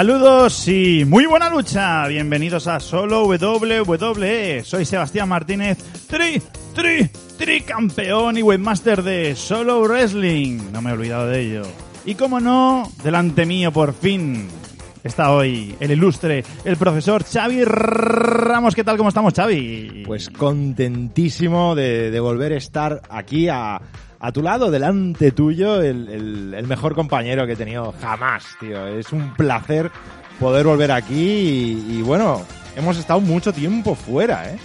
Saludos y muy buena lucha. Bienvenidos a Solo WWE. Soy Sebastián Martínez, tri, tri, tri campeón y webmaster de Solo Wrestling. No me he olvidado de ello. Y como no, delante mío por fin está hoy el ilustre, el profesor Xavi Ramos. ¿Qué tal? ¿Cómo estamos, Xavi? Pues contentísimo de, de volver a estar aquí a, a tu lado, delante tuyo, el, el- mejor compañero que he tenido jamás, tío. Es un placer poder volver aquí y, y, bueno, hemos estado mucho tiempo fuera, ¿eh?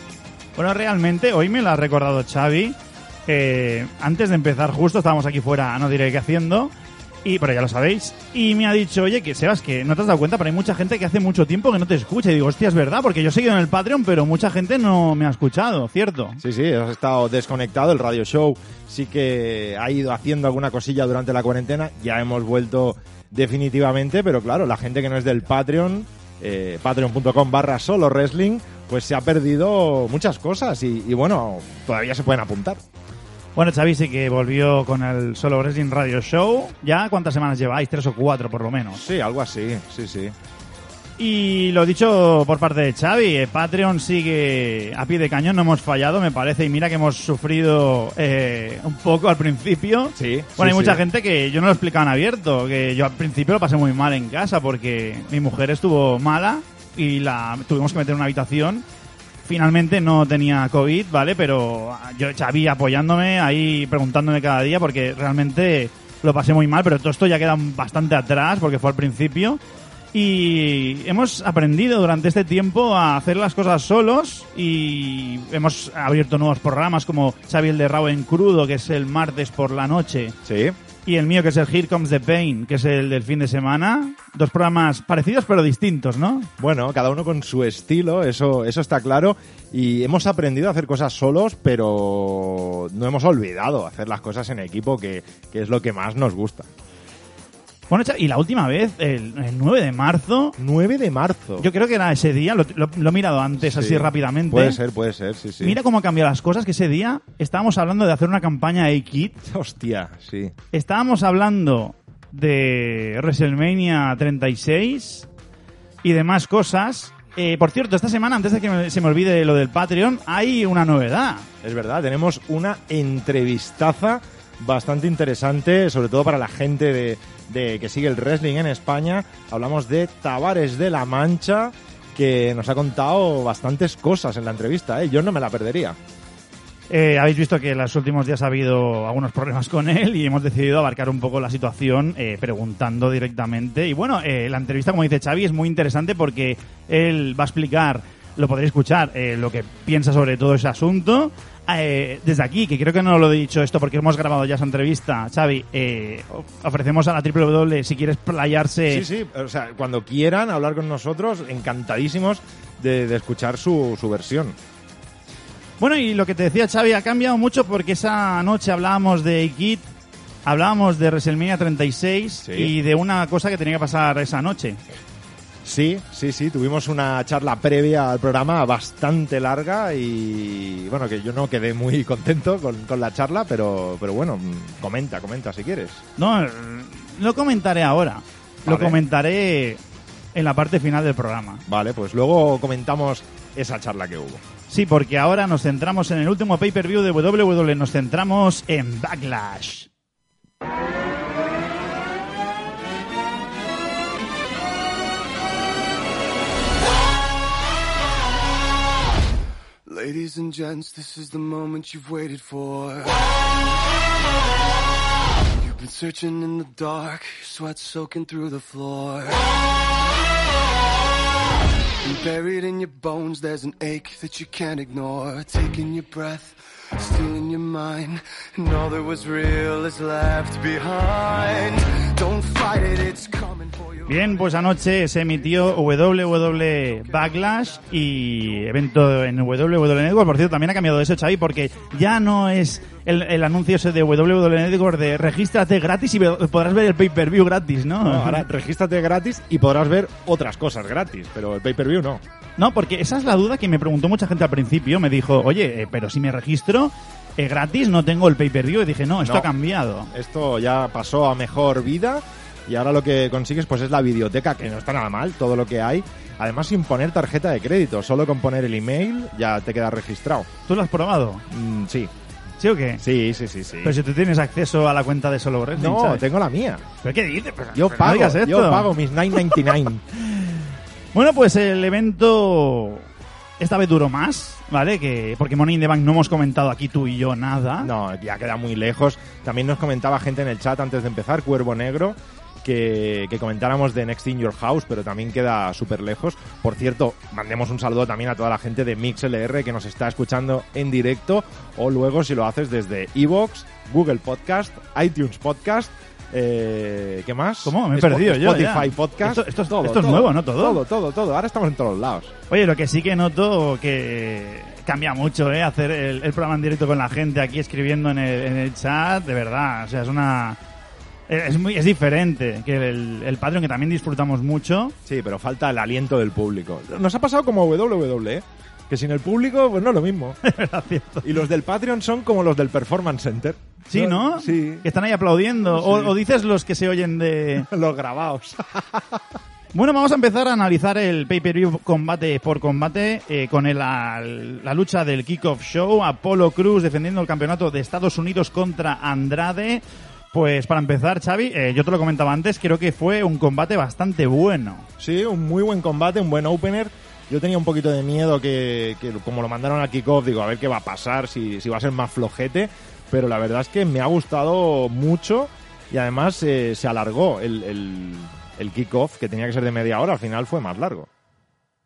Bueno, realmente hoy me lo ha recordado Xavi. Eh, antes de empezar, justo estábamos aquí fuera, no diré qué haciendo. Y, pero ya lo sabéis. Y me ha dicho, oye, que Sebas, que no te has dado cuenta, pero hay mucha gente que hace mucho tiempo que no te escucha. Y digo, hostia, es verdad, porque yo he seguido en el Patreon, pero mucha gente no me ha escuchado, ¿cierto? Sí, sí, has estado desconectado. El radio show sí que ha ido haciendo alguna cosilla durante la cuarentena. Ya hemos vuelto definitivamente, pero claro, la gente que no es del Patreon, eh, patreon.com barra solo wrestling, pues se ha perdido muchas cosas y, y bueno, todavía se pueden apuntar. Bueno, Xavi sí que volvió con el Solo Wrestling Radio Show. ¿Ya cuántas semanas lleváis? Tres o cuatro, por lo menos. Sí, algo así, sí, sí. Y lo dicho por parte de Xavi, eh, Patreon sigue a pie de cañón, no hemos fallado, me parece, y mira que hemos sufrido eh, un poco al principio. Sí, Bueno, hay mucha sí. gente que yo no lo explicaba en abierto, que yo al principio lo pasé muy mal en casa porque mi mujer estuvo mala y la tuvimos que meter en una habitación. Finalmente no tenía COVID, ¿vale? Pero yo, Xavi, apoyándome ahí, preguntándome cada día porque realmente lo pasé muy mal, pero todo esto ya queda bastante atrás porque fue al principio. Y hemos aprendido durante este tiempo a hacer las cosas solos y hemos abierto nuevos programas como Xavi el de Raw en crudo, que es el martes por la noche, Sí, y el mío que es el Here Comes the Pain, que es el del fin de semana. Dos programas parecidos pero distintos, ¿no? bueno, cada uno con su estilo, eso, eso está claro. Y hemos aprendido a hacer cosas solos, pero no hemos olvidado hacer las cosas en equipo, que, que es lo que más nos gusta. Bueno, y la última vez, el, el 9 de marzo, 9 de marzo. yo creo que era ese día, lo, lo- lo he mirado antes Sí. así rápidamente. Puede ser, puede ser, sí, sí. Mira cómo han cambiado las cosas, que ese día estábamos hablando de hacer una campaña A-Kit Hostia, sí. Estábamos hablando de WrestleMania 36 y demás cosas. Eh, por cierto, esta semana, antes de que me- se me olvide lo del Patreon, hay una novedad. Es verdad, tenemos una entrevistaza bastante interesante, sobre todo para la gente de, de que sigue el wrestling en España. Hablamos de Tavares de la Mancha, que nos ha contado bastantes cosas en la entrevista, ¿eh? Yo no me la perdería. Eh, habéis visto que en los últimos días ha habido algunos problemas con él y hemos decidido abarcar un poco la situación eh, preguntando directamente. Y bueno, eh, la entrevista, como dice Xavi, es muy interesante porque él va a explicar, lo podréis escuchar, eh, lo que piensa sobre todo ese asunto. Eh, desde aquí, que creo que no lo he dicho esto porque hemos grabado ya esa entrevista, Xavi, eh, ofrecemos a la WWE si quieres playarse Sí, sí, o sea, cuando quieran hablar con nosotros, encantadísimos de, de escuchar su, su versión. Bueno, y lo que te decía Xavi ha cambiado mucho porque esa noche hablábamos de Kit, hablábamos de WrestleMania 36 Sí. y de una cosa que tenía que pasar esa noche. Sí, sí, sí, tuvimos una charla previa al programa bastante larga y bueno, que yo no quedé muy contento con, con la charla, pero, pero bueno, comenta, comenta si quieres. No, lo comentaré ahora. Lo comentaré en la parte final del programa. Vale, pues luego comentamos esa charla que hubo. Sí, porque ahora nos centramos en el último pay-per-view de WWE, nos centramos en Backlash. Ladies and gents, this is the moment you've waited for. You've been searching in the dark, sweat soaking through the floor. And buried in your bones, there's an ache that you can't ignore. Taking your breath, stealing your mind, and all that was real is left behind. Don't fight it, it's coming for you. Bien, pues anoche se emitió WWE Backlash y evento en WWE Network. Por cierto, también ha cambiado eso, Xavi, porque ya no es el, el anuncio ese de WWE Network de regístrate gratis y podrás ver el pay-per-view gratis, ¿no? No, ahora regístrate gratis y podrás ver otras cosas gratis, pero el pay-per-view no. No, porque esa es la duda que me preguntó mucha gente al principio. Me dijo, oye, eh, pero si me registro eh, gratis no tengo el pay-per-view. Y dije, no, esto No. ha cambiado. Esto ya pasó a mejor vida y ahora lo que consigues pues es la videoteca, que no está nada mal, todo lo que hay. Además sin poner tarjeta de crédito, solo con poner el email ya te quedas registrado. ¿Tú lo has probado? Mm, sí, ¿Sí o qué? sí, sí, sí, sí. Pero si tú tienes acceso a la cuenta de Solo Wrestling, No, ¿sabes? tengo la mía. ¿Pero qué dices? Pero- Yo pero no pago, digas esto. yo pago mis 9.99. Bueno, pues el evento esta vez duró más, ¿vale? Que porque Money in the Bank no hemos comentado aquí tú y yo nada. No, ya queda muy lejos. También nos comentaba gente en el chat antes de empezar, Cuervo Negro, que, que comentáramos de Next in Your House, pero también queda súper lejos. Por cierto, mandemos un saludo también a toda la gente de MixLR que nos está escuchando en directo o luego si lo haces desde Evox, Google Podcast, iTunes Podcast. Eh, ¿Qué más? ¿Cómo? Me he perdido yo, Spotify. Podcast. Esto- esto es- esto es nuevo, ¿no? Todo. Todo, todo, todo. Ahora estamos en todos lados. Oye, lo que sí que noto que cambia mucho, ¿eh? Hacer el, el programa en directo con la gente aquí escribiendo en el, en el chat, de verdad. O sea, es una... Es, muy, es diferente que el, el Patreon, que también disfrutamos mucho. Sí, pero falta el aliento del público. Nos ha pasado como WWE, que sin el público, pues no es lo mismo. Y los del Patreon son como los del Performance Center. Sí, ¿no? Sí. Que están ahí aplaudiendo. O, Sí. o dices los que se oyen de... Los grabados. Bueno, vamos a empezar a analizar el pay-per-view combate por combate eh, con el- la, la lucha del Kickoff Show. Apolo Cruz defendiendo el campeonato de Estados Unidos contra Andrade. Pues para empezar, Xavi, eh, yo te lo comentaba antes, creo que fue un combate bastante bueno. Sí, un muy buen combate, un buen opener. Yo tenía un poquito de miedo que, que como lo mandaron al kickoff, digo, a ver qué va a pasar, si, si va a ser más flojete. Pero la verdad es que me ha gustado mucho y además eh, se alargó el, el, el kickoff, que tenía que ser de media hora, al final fue más largo.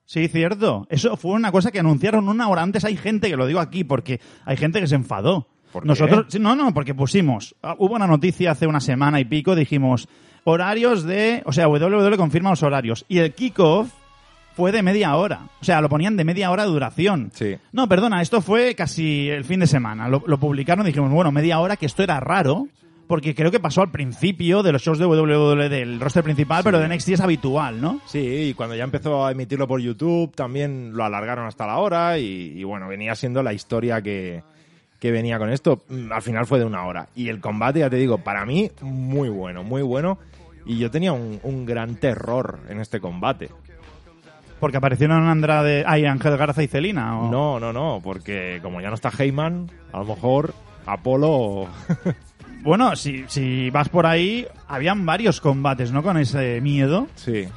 Sí, cierto. Eso fue una cosa que anunciaron una hora antes. Hay gente que lo digo aquí porque hay gente que se enfadó. Nosotros, no, no, porque pusimos. ah, Hubo una noticia hace una semana y pico, dijimos horarios de, o sea, WWE confirma los horarios y el kickoff fue de media hora. O sea, lo ponían de media hora de duración. Sí. No, perdona, esto fue casi el fin de semana. Lo, lo publicaron y dijimos, bueno, media hora, que esto era raro. Porque creo que pasó al principio de los shows de WWE del roster principal, pero de NXT es habitual, ¿no? Sí, y cuando ya empezó a emitirlo por YouTube también lo alargaron hasta la hora y, y bueno, venía siendo la historia que, que venía con esto. Mm, Al final fue de una hora. Y el combate, ya te digo, para mí muy bueno, muy bueno. Y yo tenía un, un gran terror en este combate. Porque aparecieron Andrade, ay, Ángel Garza y Celina. ¿o? No, no, no, porque como ya no está Heyman, a lo mejor Apolo... Bueno, si, si vas por ahí, habían varios combates, ¿no? Con ese miedo. sí.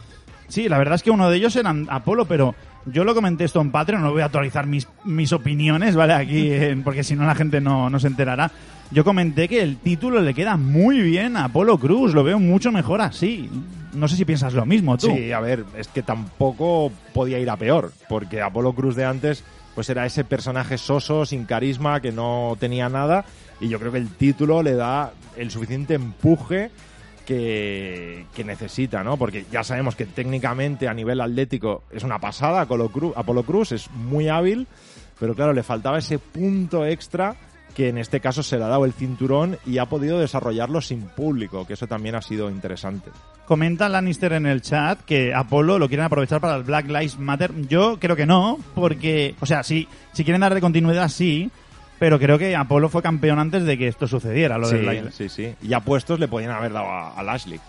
Sí, la verdad es que uno de ellos era Apolo, pero yo lo comenté esto en Patreon, no voy a actualizar mis, mis opiniones, ¿vale? Aquí, porque si no la gente no, no se enterará. Yo comenté que el título le queda muy bien a Apolo Cruz, lo veo mucho mejor así. No sé si piensas lo mismo tú. Sí, a ver, es que tampoco podía ir a peor, porque Apolo Cruz de antes pues era ese personaje soso, sin carisma, que no tenía nada, y yo creo que el título le da el suficiente empuje que, necesita, ¿no? Porque ya sabemos que técnicamente a nivel atlético es una pasada, Apolo Cruz, Cruz es muy hábil, pero claro, le faltaba ese punto extra que en este caso se le ha dado el cinturón y ha podido desarrollarlo sin público, que eso también ha sido interesante. Comenta Lannister en el chat que Apolo lo quieren aprovechar para el Black Lives Matter. Yo creo que no, porque, o sea, sí, si quieren darle continuidad, sí, pero creo que Apolo fue campeón antes de que esto sucediera, lo sí, del sí, sí. Y apuestos le podían haber dado a, a Lashley.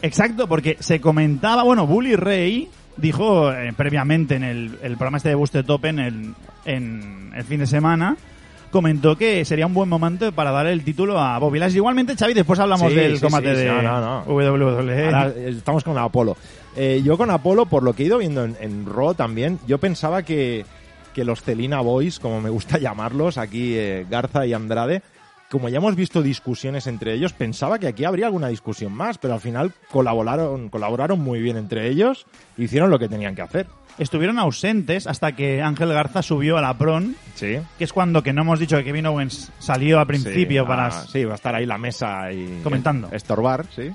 Exacto, porque se comentaba, bueno, Bully Ray dijo eh, previamente en el, el programa este de Busted Open en, en el fin de semana, comentó que sería un buen momento para dar el título a Bobby Lashley. Igualmente, Xavi, después hablamos Sí, del sí, combate sí, sí, de no, no, no. WWE. Ahora eh, estamos con Apolo. Eh, yo con Apolo, por lo que he ido viendo en, en Raw también, yo pensaba que, que los Celina Boys, como me gusta llamarlos, aquí eh, Garza y Andrade, como ya hemos visto discusiones entre ellos, pensaba que aquí habría alguna discusión más, pero al final colaboraron, colaboraron muy bien entre ellos e hicieron lo que tenían que hacer. Estuvieron ausentes hasta que Ángel Garza subió a la Pron, Sí. que es cuando que no hemos dicho que Kevin Owens salió al principio Sí, para... ah, sí, va a estar ahí la mesa y... Comentando. Estorbar, sí.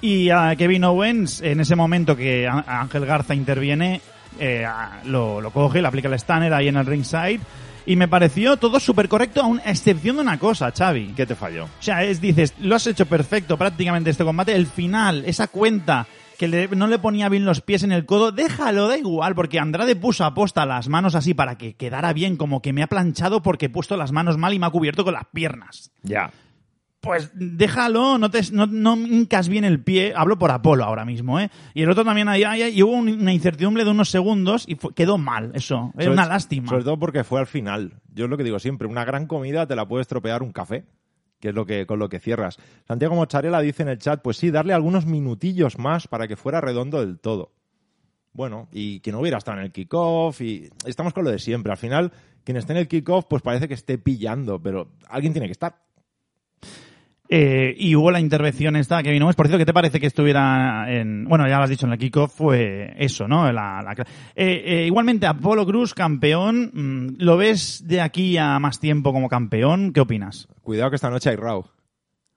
Y a Kevin Owens, en ese momento que Ángel Garza interviene, eh, lo, lo coge, le aplica el stunner ahí en el ringside. Y me pareció todo súper correcto, a excepción de una cosa, Xavi. ¿Qué te falló? O sea, es, dices, lo has hecho perfecto prácticamente este combate. El final, esa cuenta que le- no le ponía bien los pies en el codo, déjalo, da igual, porque Andrade puso a posta las manos así para que quedara bien, como que me ha planchado porque he puesto las manos mal y me ha cubierto con las piernas. Ya. Pues déjalo, no te no, no hincas bien el pie. Hablo por Apolo ahora mismo, ¿eh? Y el otro también ahí, ahí- y hubo un- una incertidumbre de unos segundos y fue- quedó mal eso. Es una lástima. Sobre todo porque fue al final. Yo es lo que digo siempre, una gran comida te la puede estropear un café, que es lo que con lo que cierras. Santiago Mocharela dice en el chat, pues sí, darle algunos minutillos más para que fuera redondo del todo. Bueno, y que no hubiera estado en el kickoff y estamos con lo de siempre. Al final, quien esté en el kickoff, pues parece que esté pillando, pero alguien tiene que estar. Eh, y hubo la intervención esta que vino. Por cierto, ¿qué te parece que estuviera en. Bueno, ya lo has dicho en el kickoff, fue eso, ¿no? La, la- Eh, eh, igualmente, Apolo Cruz, campeón. mm, ¿Lo ves de aquí a más tiempo como campeón? ¿Qué opinas? Cuidado que esta noche hay Raw.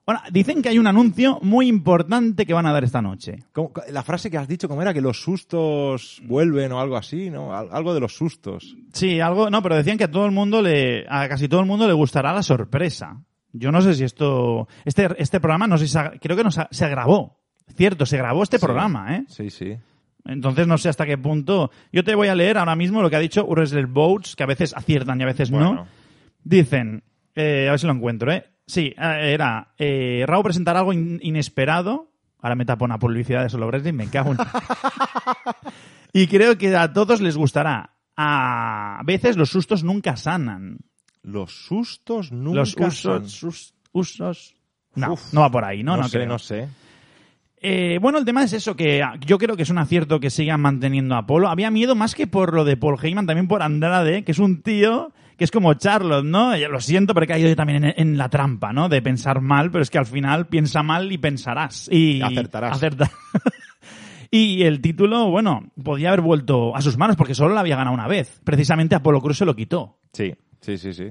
Bueno, dicen que hay un anuncio muy importante que van a dar esta noche. ¿Cómo- La frase que has dicho, ¿cómo era? Que los sustos vuelven o algo así, ¿no? Al- Algo de los sustos. Sí, algo, no, pero decían que a todo el mundo le, a casi todo el mundo le gustará la sorpresa. Yo no sé si esto, este, este programa, no sé si se, ha- creo que no se, se grabó. Cierto, se grabó este Sí. programa, ¿eh? Sí, sí. Entonces no sé hasta qué punto. Yo te voy a leer ahora mismo lo que ha dicho Wrestler Boats, que a veces aciertan y a veces no. Dicen, eh, a ver si lo encuentro, ¿eh? Sí, eh, era, eh, Raúl presentar algo in- inesperado. Ahora me tapo una publicidad de Solo Wrestling, me cago en... y creo que a todos les gustará. A veces los sustos nunca sanan. Los sustos nunca los usos, son- sus- usos... No, Uf. no va por ahí, ¿no? No, No, sé, creo. no sé. Eh, bueno, el tema es eso, que yo creo que es un acierto que sigan manteniendo a Polo. Había miedo más que por lo de Paul Heyman, también por Andrade, que es un tío que es como Charlotte, ¿no? Ya lo siento, pero he caído yo también en, en la trampa, ¿no? De pensar mal, pero es que al final piensa mal y pensarás. Y Acertarás. acerta- y el título, bueno, podía haber vuelto a sus manos porque solo lo había ganado una vez. Precisamente Apolo Cruz se lo quitó. Sí, sí, sí, sí.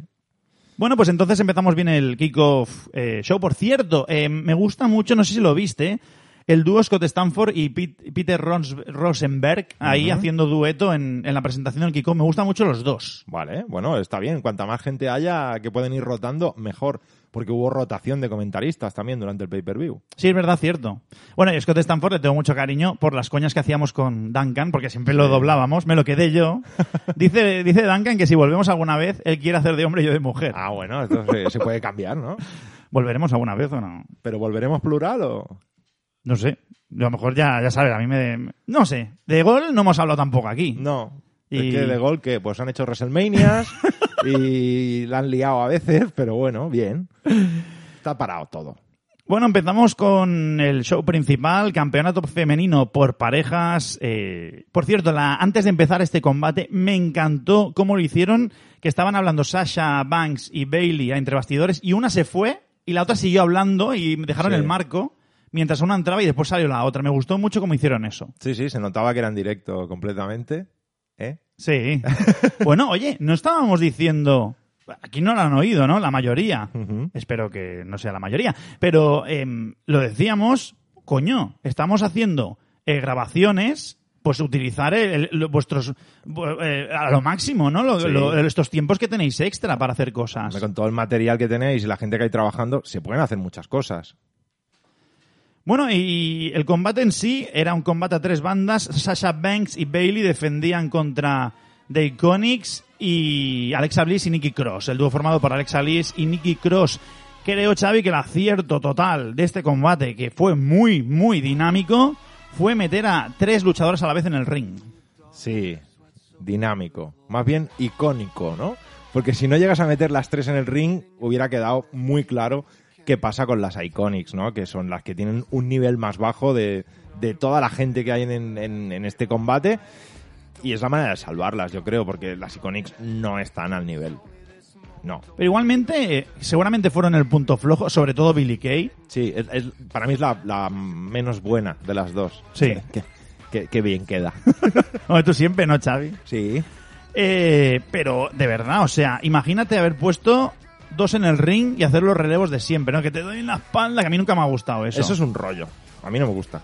Bueno, pues entonces empezamos bien el kickoff eh, show. Por cierto, eh, me gusta mucho, no sé si lo viste, el dúo Scott Stanford y Pete- Peter Rons- Rosenberg ahí haciendo dueto en, en la presentación del kickoff. Me gustan mucho los dos. Vale, bueno, está bien. Cuanta más gente haya que pueden ir rotando, mejor. Porque hubo rotación de comentaristas también durante el pay-per-view. Sí, es verdad, cierto. Bueno, y Scott Stanford le tengo mucho cariño por las coñas que hacíamos con Duncan, porque siempre lo doblábamos, me lo quedé yo. dice, dice Duncan que si volvemos alguna vez, él quiere hacer de hombre y yo de mujer. Ah, bueno, esto se, se puede cambiar, ¿no? ¿Volveremos alguna vez o no? Pero volveremos plural o. No sé. A lo mejor ya, ya sabes, a mí me... No sé. De gol no hemos hablado tampoco aquí. No. Y- Es que de gol que pues han hecho WrestleManias y la han liado a veces, pero bueno, bien. Está parado todo. Bueno, empezamos con el show principal, campeonato femenino por parejas. Eh, por cierto, la, antes de empezar este combate, me encantó cómo lo hicieron, que estaban hablando Sasha Banks y Bailey entre bastidores, y una se fue y la otra siguió hablando y dejaron Sí. el marco mientras una entraba y después salió la otra. Me gustó mucho cómo hicieron eso. Sí, sí, se notaba que era en directo completamente. ¿Eh? Sí. bueno, oye, no estábamos diciendo... Aquí no lo han oído, ¿no? La mayoría. Espero que no sea la mayoría. Pero em, lo decíamos, coño, estamos haciendo eh, grabaciones, pues utilizar el- vuestros eh, a lo máximo, ¿no? Lo- Sí. lo- estos tiempos que tenéis extra para hacer cosas. Con todo el material que tenéis y la gente que hay trabajando, se pueden hacer muchas cosas. Bueno, y el combate en sí era un combate a tres bandas. Sasha Banks y Bailey defendían contra The Iconics y Alexa Bliss y Nikki Cross. El dúo formado por Alexa Bliss y Nikki Cross Creo, Xavi, que el acierto total de este combate, que fue muy, muy dinámico, fue meter a tres luchadores a la vez en el ring. Sí, dinámico. Más bien icónico, ¿no? Porque si no llegas a meter las tres en el ring, hubiera quedado muy claro qué pasa con las Iconics, ¿no? Que son las que tienen un nivel más bajo de, de toda la gente que hay en, en- en este combate. Y es la manera de salvarlas, yo creo, porque las Iconics no están al nivel. No. Pero igualmente, eh, seguramente fueron el punto flojo, sobre todo Billy Kay. Sí, es- es- para mí es la, la menos buena de las dos. Sí. Qué, qué- qué bien queda. Tú siempre, ¿no, Xavi? Sí. Eh, pero, de verdad, o sea, imagínate haber puesto dos en el ring y hacer los relevos de siempre, ¿no? Que te doy en la espalda, que a mí nunca me ha gustado eso. Eso es un rollo. A mí no me gusta.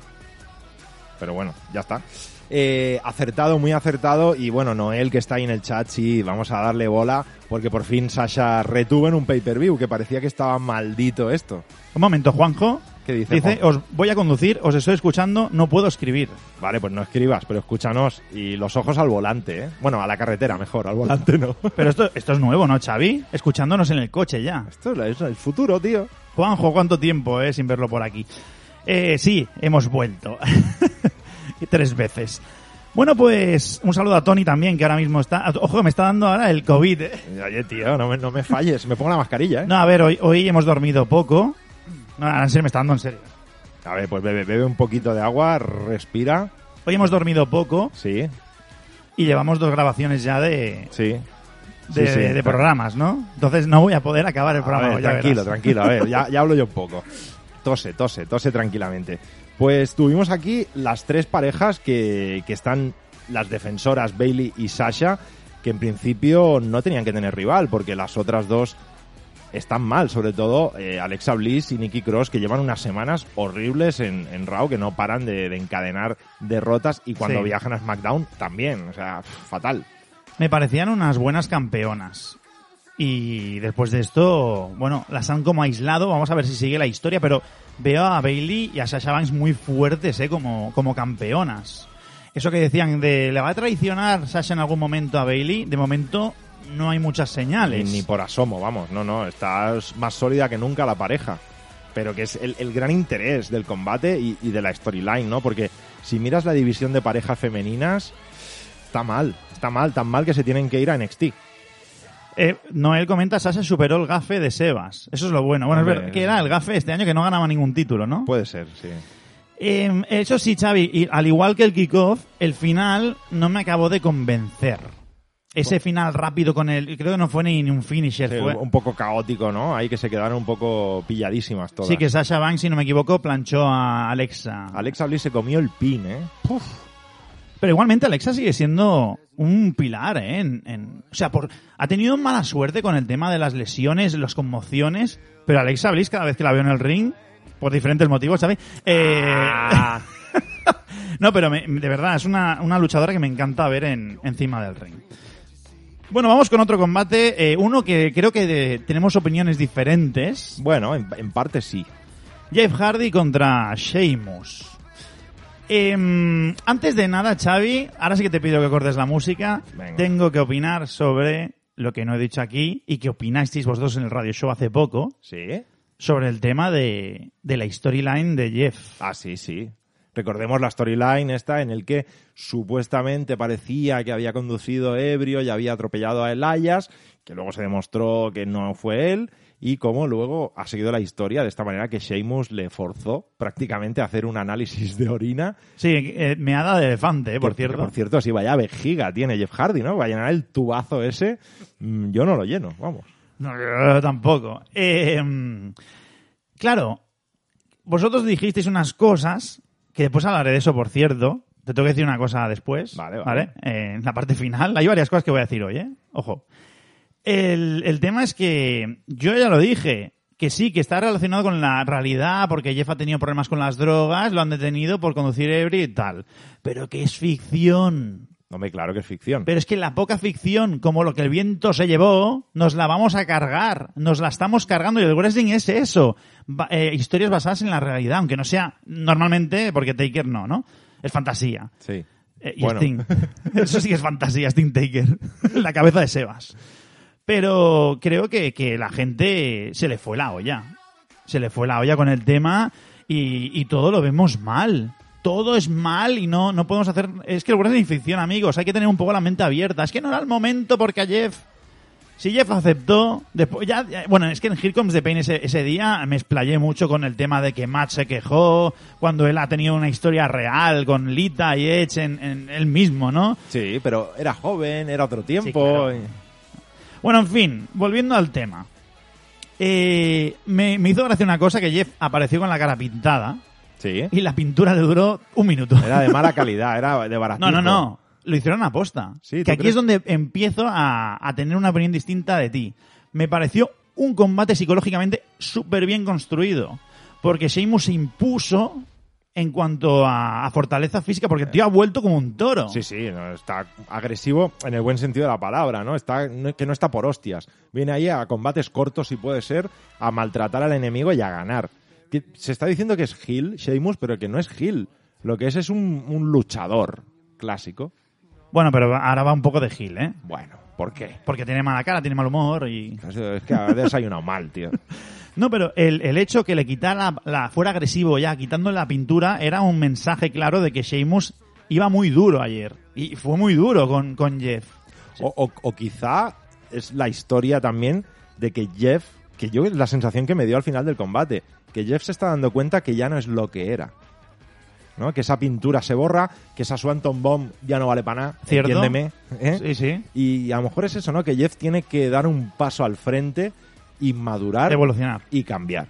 Pero bueno, ya está. Eh, acertado, muy acertado. Y bueno, Noel, que está ahí en el chat, sí, vamos a darle bola. Porque por fin Sasha retuvo en un pay-per-view, que parecía que estaba maldito esto. Un momento, Juanjo. ¿Qué dice, Dice, Juanjo? os voy a conducir, os estoy escuchando, no puedo escribir. Vale, pues no escribas, pero escúchanos. Y los ojos al volante, ¿eh? Bueno, a la carretera mejor, al volante no. Pero esto, esto es nuevo, ¿no, Xavi? Escuchándonos en el coche ya. Esto es el futuro, tío. Juanjo, ¿cuánto tiempo, eh, sin verlo por aquí? Eh, sí, hemos vuelto. Tres veces. Bueno, pues un saludo a Tony también, que ahora mismo está... Ojo, me está dando ahora el COVID, eh. Oye, tío, no me, no me falles. Me pongo la mascarilla, ¿eh? No, a ver, hoy, hoy hemos dormido poco. No, ahora en serio, me está dando en serio. A ver, pues bebe, bebe un poquito de agua, respira. Hoy hemos dormido poco Sí, y llevamos dos grabaciones ya de, sí. de, Sí, sí. de programas, ¿no? Entonces no voy a poder acabar el A programa. ver, ya tranquilo, verás. tranquilo. A ver, ya, ya hablo yo un poco. Tose, tose, tose tranquilamente. Pues tuvimos aquí las tres parejas que, que están las defensoras Bailey y Sasha, que en principio no tenían que tener rival, porque las otras dos están mal, sobre todo eh, Alexa Bliss y Nikki Cross, que llevan unas semanas horribles en, en Raw, que no paran de, de encadenar derrotas y cuando Sí. viajan a SmackDown también, o sea, fatal. Me parecían unas buenas campeonas. Y después de esto, bueno, las han como aislado. Vamos a ver si sigue la historia, pero veo a Bailey y a Sasha Banks muy fuertes, ¿eh? Como, como campeonas. Eso que decían de, ¿le va a traicionar Sasha en algún momento a Bailey? De momento no hay muchas señales. Ni, por asomo, vamos, no, no, está más sólida que nunca la pareja. Pero que es el, el gran interés del combate y, y de la storyline, ¿no? Porque si miras la división de parejas femeninas, está mal, está mal, tan mal que se tienen que ir a NXT. Eh, Noel comenta, Sasha superó el gafe de Sebas. Eso es lo bueno. Bueno, es Hombre. verdad que era el gafe este año que no ganaba ningún título, ¿no? Puede ser, sí. Eh, eso sí, Xavi, y al igual que el kickoff, el final no me acabó de convencer. Ese final rápido con el... Creo que no fue ni, ni un finisher. Sí, fue, un poco caótico, ¿no? Ahí que se quedaron un poco pilladísimas todas. sí, que Sasha Banks, si no me equivoco, planchó a Alexa. Alexa Bliss se comió el pin, ¿eh? Pero igualmente Alexa sigue siendo un pilar, ¿eh? En, en- o sea, por, ha tenido mala suerte con el tema de las lesiones, las conmociones, pero Alexa Bliss cada vez que la veo en el ring, por diferentes motivos, ¿sabes? Eh, Ah. no, pero me- de verdad, es una, una luchadora que me encanta ver en, encima del ring. Bueno, vamos con otro combate, eh, uno que creo que de- tenemos opiniones diferentes. Bueno, en, en parte sí. Jeff Hardy contra Sheamus. Em, antes de nada, Xavi, ahora sí que te pido que cortes la música. Venga. Tengo que opinar sobre lo que no he dicho aquí y que opinasteis vosotros en el radio show hace poco ¿Sí? sobre el tema de, de la storyline de Jeff. Ah, sí, sí. Recordemos la storyline esta en el que supuestamente parecía que había conducido ebrio y había atropellado a Elias, que luego se demostró que no fue él, y cómo luego ha seguido la historia de esta manera que Sheamus le forzó prácticamente a hacer un análisis de orina. Sí, eh, meada de elefante, eh, por Que- cierto. que, por cierto, si vaya vejiga tiene Jeff Hardy, ¿no? Va a llenar el tubazo ese, mm, yo no lo lleno, vamos. No, yo tampoco. Eh, claro, vosotros dijisteis unas cosas, que después hablaré de eso, por cierto. Te tengo que decir una cosa después. Vale, vale. Eh, en la parte final. Hay varias cosas que voy a decir hoy, ¿eh? Ojo. El, el tema es que yo ya lo dije, que sí, que está relacionado con la realidad, porque Jeff ha tenido problemas con las drogas, lo han detenido por conducir ebrio y tal. Pero que es ficción. Hombre, claro que es ficción. Pero es que la poca ficción, como lo que el viento se llevó, nos la vamos a cargar, nos la estamos cargando y el wrestling es eso, eh, historias basadas en la realidad, aunque no sea normalmente, porque Taker no, ¿no? Es fantasía. Sí. Eh, y Bueno. Sting. Eso sí que es fantasía, Sting Taker. la cabeza de Sebas. Pero creo que, que la gente se le fue la olla. Se le fue la olla con el tema y, y todo lo vemos mal. Todo es mal y no, no podemos hacer... Es que el wrestling es ficción, amigos. Hay que tener un poco la mente abierta. Es que no era el momento porque a Jeff... Si Jeff aceptó, después ya, ya- bueno, es que en Here Comes the Pain ese, ese día me explayé mucho con el tema de que Matt se quejó cuando él ha tenido una historia real con Lita y Edge en, en él mismo, ¿no? Sí, pero era joven, era otro tiempo. Sí, claro. y- Bueno, en fin, volviendo al tema. Eh, me, me hizo gracia una cosa que Jeff apareció con la cara pintada Sí. y la pintura le duró un minuto. Era de mala calidad, era de barato. No, no, no. Lo hicieron a posta. Sí, ¿tú que aquí crees? es donde empiezo a, a tener una opinión distinta de ti. Me pareció un combate psicológicamente súper bien construido. Porque Sheamus se impuso en cuanto a, a fortaleza física, porque el tío ha vuelto como un toro. Sí, sí, no, está agresivo en el buen sentido de la palabra, ¿no? Está, no- que no está por hostias. Viene ahí a combates cortos, si puede ser, a maltratar al enemigo y a ganar. Que se está diciendo que es Hill, Sheamus, pero que no es Hill. Lo que es es un, un luchador clásico. Bueno, pero ahora va un poco de gil, ¿eh? Bueno, ¿por qué? Porque tiene mala cara, tiene mal humor y... Es que ha desayunado mal, tío. No, pero el, el hecho que le quitara la, fuera agresivo ya, quitando la pintura, era un mensaje claro de que Sheamus iba muy duro ayer. Y fue muy duro con, con Jeff. O, o- o quizá es la historia también de que Jeff, que yo la sensación que me dio al final del combate, que Jeff se está dando cuenta que ya no es lo que era. ¿no? Que esa pintura se borra, que esa Swanton Bomb ya no vale para nada, ¿Cierto? entiéndeme. ¿eh? Sí, sí. Y a lo mejor es eso, ¿no? Que Jeff tiene que dar un paso al frente y madurar Evolucionar. y cambiar.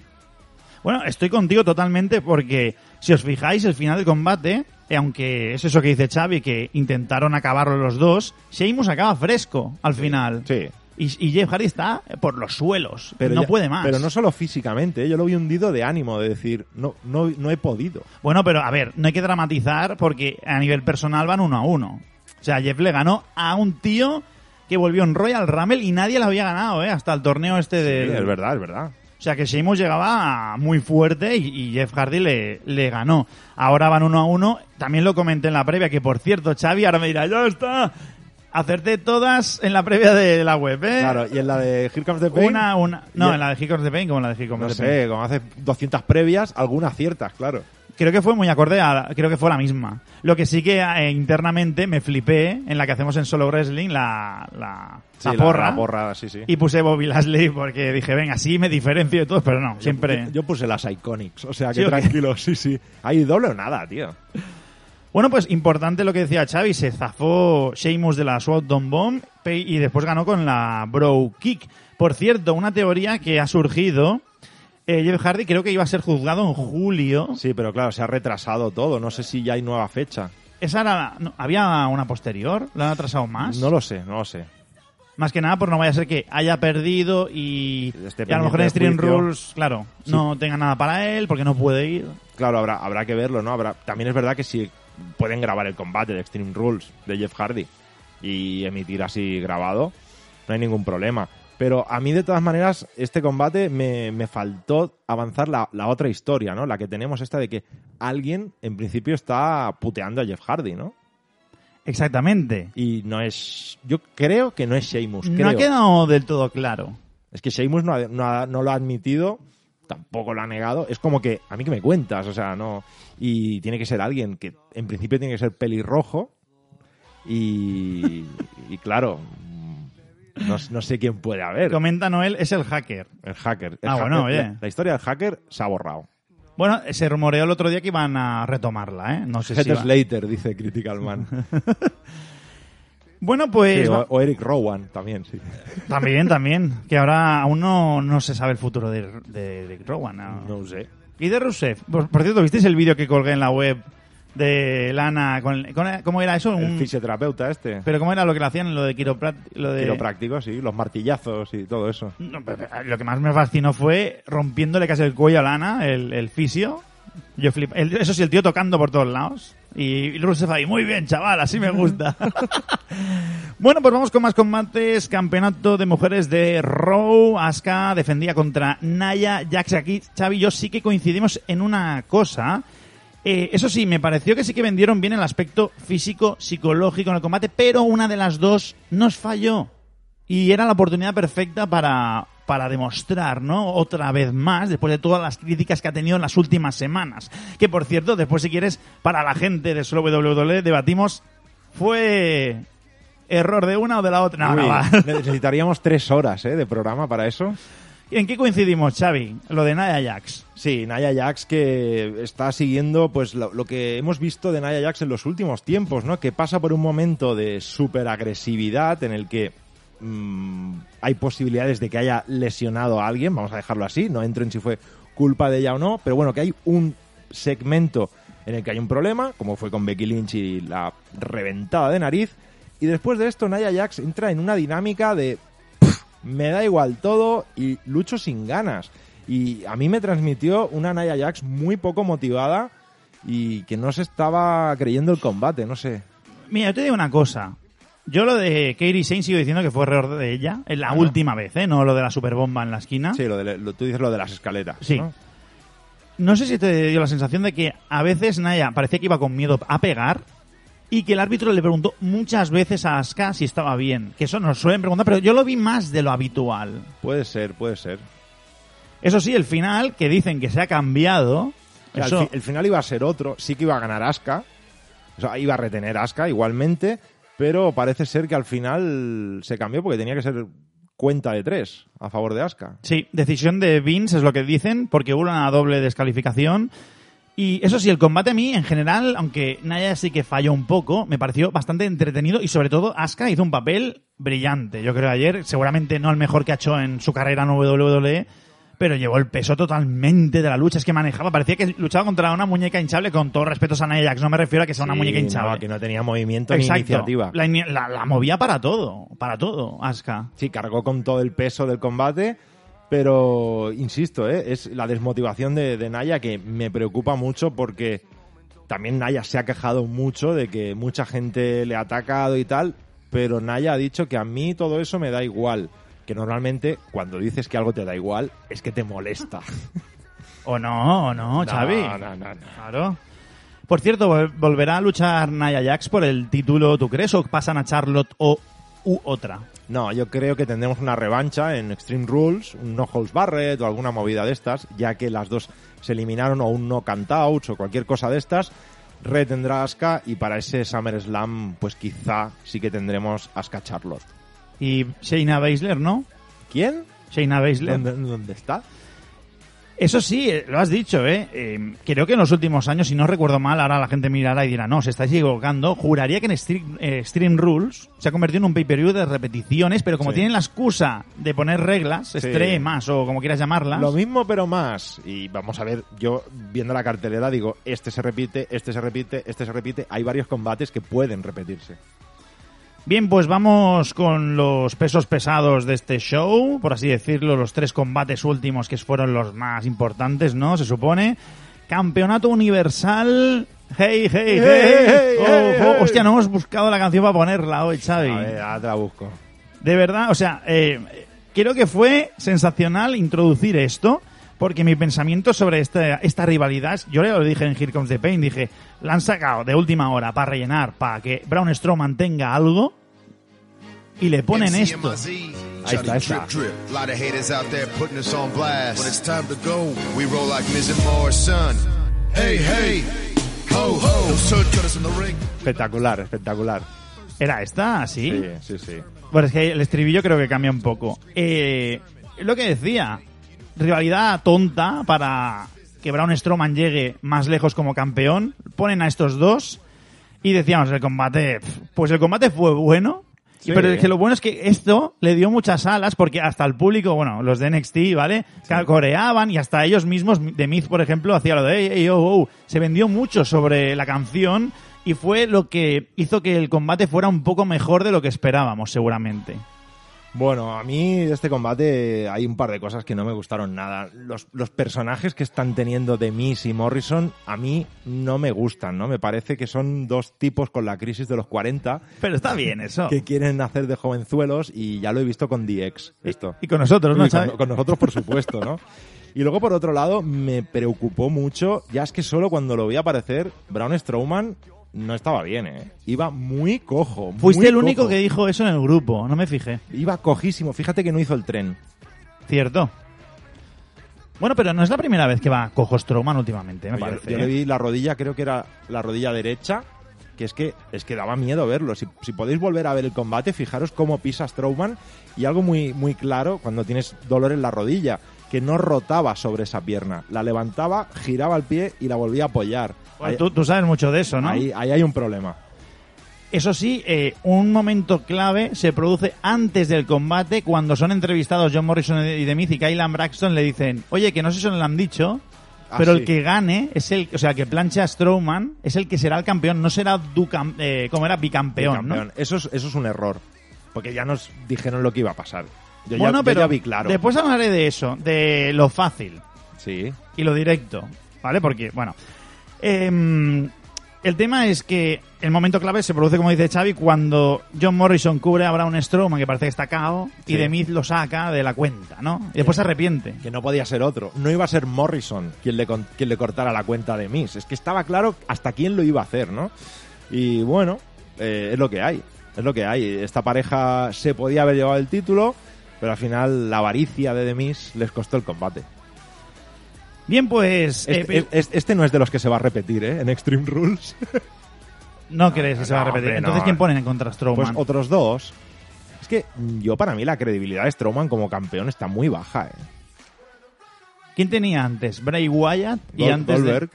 Bueno, estoy contigo totalmente porque si os fijáis, el final del combate, eh, aunque es eso que dice Xavi, que intentaron acabarlo los dos, Sheamus acaba fresco al final. Sí. Y, y Jeff Hardy está por los suelos. Pero no ya- puede más. Pero no solo físicamente, ¿eh? yo lo vi hundido de ánimo, de decir, no, no, no he podido. Bueno, pero a ver, no hay que dramatizar porque a nivel personal van uno a uno. O sea, Jeff le ganó a un tío que volvió en Royal Rumble y nadie le había ganado, ¿eh? Hasta el torneo este Sí, del... es verdad, es verdad. O sea, que Sheamus llegaba muy fuerte y, y Jeff Hardy le, le ganó. Ahora van uno a uno. También lo comenté en la previa, que por cierto, Xavi ahora me dirá, ya está. Acerté todas en la previa de la web, ¿eh? Claro, y en la de Here Comes the Pain, Una, una. No, en la de Hickops de Pain, como en la de Hickops no de Pain. sé, como hace 200 previas, algunas ciertas, claro. Creo que fue muy acorde a creo que fue la misma. Lo que sí que eh, internamente me flipé en la que hacemos en Solo Wrestling, la, la, Sí, la porra. La, porra, sí, sí. Y puse Bobby Lashley porque dije, venga, así me diferencio de todos, pero no, siempre. Yo, yo puse las Iconics, o sea, ¿Sí que tranquilo, sí, sí. Hay doble o nada, tío. Bueno, pues importante lo que decía Xavi, se zafó Sheamus de la Swordon Bomb pe- y después ganó con la Bro Kick. Por cierto, una teoría que ha surgido, eh, Jeff Hardy creo que iba a ser juzgado en julio. Sí, pero claro, se ha retrasado todo. No sé si ya hay nueva fecha. ¿Esa era no, ¿Había una posterior? ¿La han atrasado más? No lo sé, no lo sé. Más que nada por no vaya a ser que haya perdido y, Esté y a lo mejor en Stream. Rules, claro, no tenga nada para él porque no puede ir. Claro, habrá, habrá que verlo, ¿no? Habrá, también es verdad que si pueden grabar el combate de Extreme Rules de Jeff Hardy y emitir así grabado, no hay ningún problema. Pero a mí, de todas maneras, este combate me, me faltó avanzar la, la otra historia, ¿no? La que tenemos esta de que alguien, en principio, está puteando a Jeff Hardy, ¿no? Exactamente. Y no es... Yo creo que no es Sheamus, No creo. ha quedado del todo claro. Es que Sheamus no, ha- no, ha- no lo ha admitido, tampoco lo ha negado. Es como que, a mí que me cuentas, o sea, no. Y tiene que ser alguien que en principio tiene que ser pelirrojo. Y, y claro, no, no sé quién puede haber. Comenta Noel, es el hacker. El hacker. El Ah, hacker- bueno, oye. La, historia del hacker se ha borrado. Bueno, se rumoreó el otro día que iban a retomarla, ¿eh? No sé si Heath va- Slater, dice Critical Man. Bueno, pues Sí, o, o Eric Rowan también, sí. también, también. Que ahora aún no, no se sabe el futuro de, de Rick Rowan. ¿no? No sé. Y de Rusev. Por, por cierto, ¿visteis el vídeo que colgué en la web de Lana? Con, con- ¿Cómo era eso? El Un- fisioterapeuta este. Pero ¿cómo era lo que le hacían? Lo de quiropráctico. Lo de... Quiropráctico, sí. Los martillazos y todo eso. No, pero- pero lo que más me fascinó fue rompiéndole casi el cuello a Lana, el, el fisio. Yo flip, el- eso sí, el tío tocando por todos lados. Y Rusev ahí, muy bien, chaval, así me gusta. bueno, pues vamos con más combates. Campeonato de mujeres de Raw. Asuka defendía contra Naya Jax. Aquí, Xavi y yo sí que coincidimos en una cosa. Eh, eso sí, me pareció que sí que vendieron bien el aspecto físico, psicológico en el combate, pero una de las dos nos falló. y era la oportunidad perfecta para, para demostrar, ¿no? Otra vez más, después de todas las críticas que ha tenido en las últimas semanas. Que por cierto, después si quieres, para la gente de solo WWE debatimos, fue error de una o de la otra. No, no, Uy, va. necesitaríamos tres horas ¿eh? de programa para eso. ¿En qué coincidimos, Xavi? Lo de Nia Jax. Sí, Nia Jax que está siguiendo pues lo, que hemos visto de Nia Jax en los últimos tiempos, ¿no? Que pasa por un momento de súper agresividad en el que mm, hay posibilidades de que haya lesionado a alguien, vamos a dejarlo así, no entro en si fue culpa de ella o no, pero bueno, que hay un segmento en el que hay un problema, como fue con Becky Lynch y la reventada de nariz, y después de esto Nia Jax entra en una dinámica de "Pff, me da igual todo y lucho sin ganas. Y a mí me transmitió una Nia Jax muy poco motivada y que no se estaba creyendo el combate, no sé. Mira, yo te digo una cosa. Yo lo de Kairi Sane sigo diciendo que fue error de ella, en la última vez, ¿eh? No lo de la superbomba en la esquina. Sí, lo de, lo- tú dices lo de las escaleras. Sí. ¿no? No sé si te dio la sensación de que a veces Naya parecía que iba con miedo a pegar y que el árbitro le preguntó muchas veces a Asuka si estaba bien. Que eso nos suelen preguntar, pero yo lo vi más de lo habitual. Puede ser, puede ser. Eso sí, el final, que dicen que se ha cambiado. Eso, fi- el final iba a ser otro, sí que iba a ganar Asuka, o sea, iba a retener Asuka igualmente, pero parece ser que al final se cambió porque tenía que ser cuenta de tres a favor de Asuka. Sí, decisión de Vince es lo que dicen, porque hubo una doble descalificación. Y eso sí, el combate a mí, en general, aunque Naya sí que falló un poco, me pareció bastante entretenido y sobre todo Asuka hizo un papel brillante. Yo creo ayer, seguramente no el mejor que ha hecho en su carrera en WWE, pero llevó el peso totalmente de la lucha. Es que manejaba, parecía que luchaba contra una muñeca hinchable con todo respeto a Nia Jax. No me refiero a que sea una Sí, muñeca no, hinchable. que no tenía movimiento ni Exacto. iniciativa. La, ini- la- la movía para todo, para todo, Asuka. Sí, cargó con todo el peso del combate, pero insisto, ¿eh? es la desmotivación de, de Naya que me preocupa mucho porque también Naya se ha quejado mucho de que mucha gente le ha atacado y tal, pero Naya ha dicho que a mí todo eso me da igual. Que normalmente cuando dices que algo te da igual es que te molesta. O no, o no, Xavi. No, no, no, no. Claro. Por cierto, vol- ¿volverá a luchar Nia Jax por el título, tú crees? ¿O pasan a Charlotte o u otra? No, yo creo que tendremos una revancha en Extreme Rules, un No Holds Barrett o alguna movida de estas, ya que las dos se eliminaron o un No Countouts o cualquier cosa de estas. Red tendrá Asuka y para ese SummerSlam, pues quizá sí que tendremos Asuka Charlotte. Y Shayna Baszler, ¿no? ¿Quién? Shayna Baszler. ¿Dónde, dónde está? Eso sí, eh, lo has dicho, ¿eh? Eh, Creo que en los últimos años, si no recuerdo mal, ahora la gente mirará y dirá, no, se estáis equivocando. Juraría que en Extreme, eh, Extreme Rules se ha convertido en un pay-per-view de repeticiones, pero como Sí. tienen la excusa de poner reglas, extremas o como quieras llamarlas, Lo mismo pero más. Y vamos a ver, yo viendo la cartelera digo, este se repite, este se repite, este se repite. Hay varios combates que pueden repetirse. Bien, pues vamos con los pesos pesados de este show, por así decirlo, los tres combates últimos que fueron los más importantes, ¿no? Se supone. Campeonato Universal. Hey, hey, hey. hey, hey, Oh, oh. Hostia, no hemos buscado la canción para ponerla hoy, Xavi. A ver, ahora te la busco. De verdad, o sea, eh, creo que fue sensacional introducir esto, porque mi pensamiento sobre esta, esta rivalidad, yo ya lo dije en Here Comes the Pain, dije, la han sacado de última hora para rellenar, para que Braun Strowman tenga algo, y le ponen esto. Ahí está, está. Drip, drip. Lot of haters out there putting us on blast. When it's time to go, we roll like Miz and Mars, son. Hey, hey, ho, ho. Those turncutters in the ring. Espectacular, espectacular. ¿Era esta? ¿Sí? Sí, sí, sí. Bueno, es que el estribillo creo que cambia un poco. Eh, lo que decía, rivalidad tonta para que Braun Strowman llegue más lejos como campeón. Ponen a estos dos y decíamos, el combate, pues el combate fue bueno. Sí. Pero es que lo bueno es que esto le dio muchas alas porque hasta el público, bueno, los de NXT, ¿vale? Ca- Coreaban y hasta ellos mismos, de Miz, por ejemplo, hacía lo de hey, hey, oh, oh". Se vendió mucho sobre la canción y fue lo que hizo que el combate fuera un poco mejor de lo que esperábamos, seguramente. Bueno, a mí de este combate hay un par de cosas que no me gustaron nada. Los, los personajes que están teniendo de Miss y Morrison a mí no me gustan, ¿no? Me parece que son dos tipos con la crisis de los 40 Pero está bien eso. que quieren hacer de jovenzuelos y ya lo he visto con DX, esto. Y con nosotros, ¿no, Y con, Xavi? con nosotros, por supuesto, ¿no? Y luego, por otro lado, me preocupó mucho, ya es que solo cuando lo vi aparecer, Braun Strowman no estaba bien, ¿eh? Iba muy cojo. Fuiste muy el único cojo. que dijo eso en el grupo, no me fijé. Iba cojísimo. Fíjate que no hizo el tren. Cierto. Bueno, pero no es la primera vez que va cojo Strowman últimamente, me parece. Yo, ¿eh? le vi la rodilla, creo que era la rodilla derecha, que es que es que daba miedo verlo. Si, si podéis volver a ver el combate, fijaros cómo pisa Strowman y algo muy muy claro cuando tienes dolor en la rodilla, que no rotaba sobre esa pierna, la levantaba, giraba el pie y la volvía a apoyar. Pues Ahí, tú, tú sabes mucho de eso, ¿no? ahí, ahí hay un problema. Eso sí, eh, un momento clave se produce antes del combate cuando son entrevistados John Morrison y The Miz y Kylan Braxton le dicen, oye, que no sé si lo han dicho, Ah, pero sí. el que gane es el, o sea, que plancha a Strowman es el que será el campeón, no será ducam, eh, como era bicampeón, ¿no? Eso, es, eso es un error, porque ya nos dijeron lo que iba a pasar. Yo, ya- bueno, yo pero ya vi claro. después hablaré de eso, de lo fácil Sí. y lo directo, ¿vale? Porque, bueno, em, el tema es que el momento clave se produce, como dice Xavi, cuando John Morrison cubre a Braun Strowman, que parece que está cao, y Sí. The Miz lo saca de la cuenta, ¿no? Y después se arrepiente. que no podía ser otro. No iba a ser Morrison quien le, quien le cortara la cuenta de Miss. Es que estaba claro hasta quién lo iba a hacer, ¿no? Y bueno, eh, es lo que hay. Es lo que hay. Esta pareja se podía haber llevado el título, pero al final la avaricia de The Miz les costó el combate. Bien, pues... eh, Este, es- este no es de los que se va a repetir, ¿eh? En Extreme Rules. no crees que se va a repetir. hombre, Entonces, no. ¿quién ponen en contra Pues Strowman? otros dos. Es que yo, para mí, la credibilidad de Strowman como campeón está muy baja, ¿eh? ¿Quién tenía antes? Bray Wyatt y antes de- Goldberg.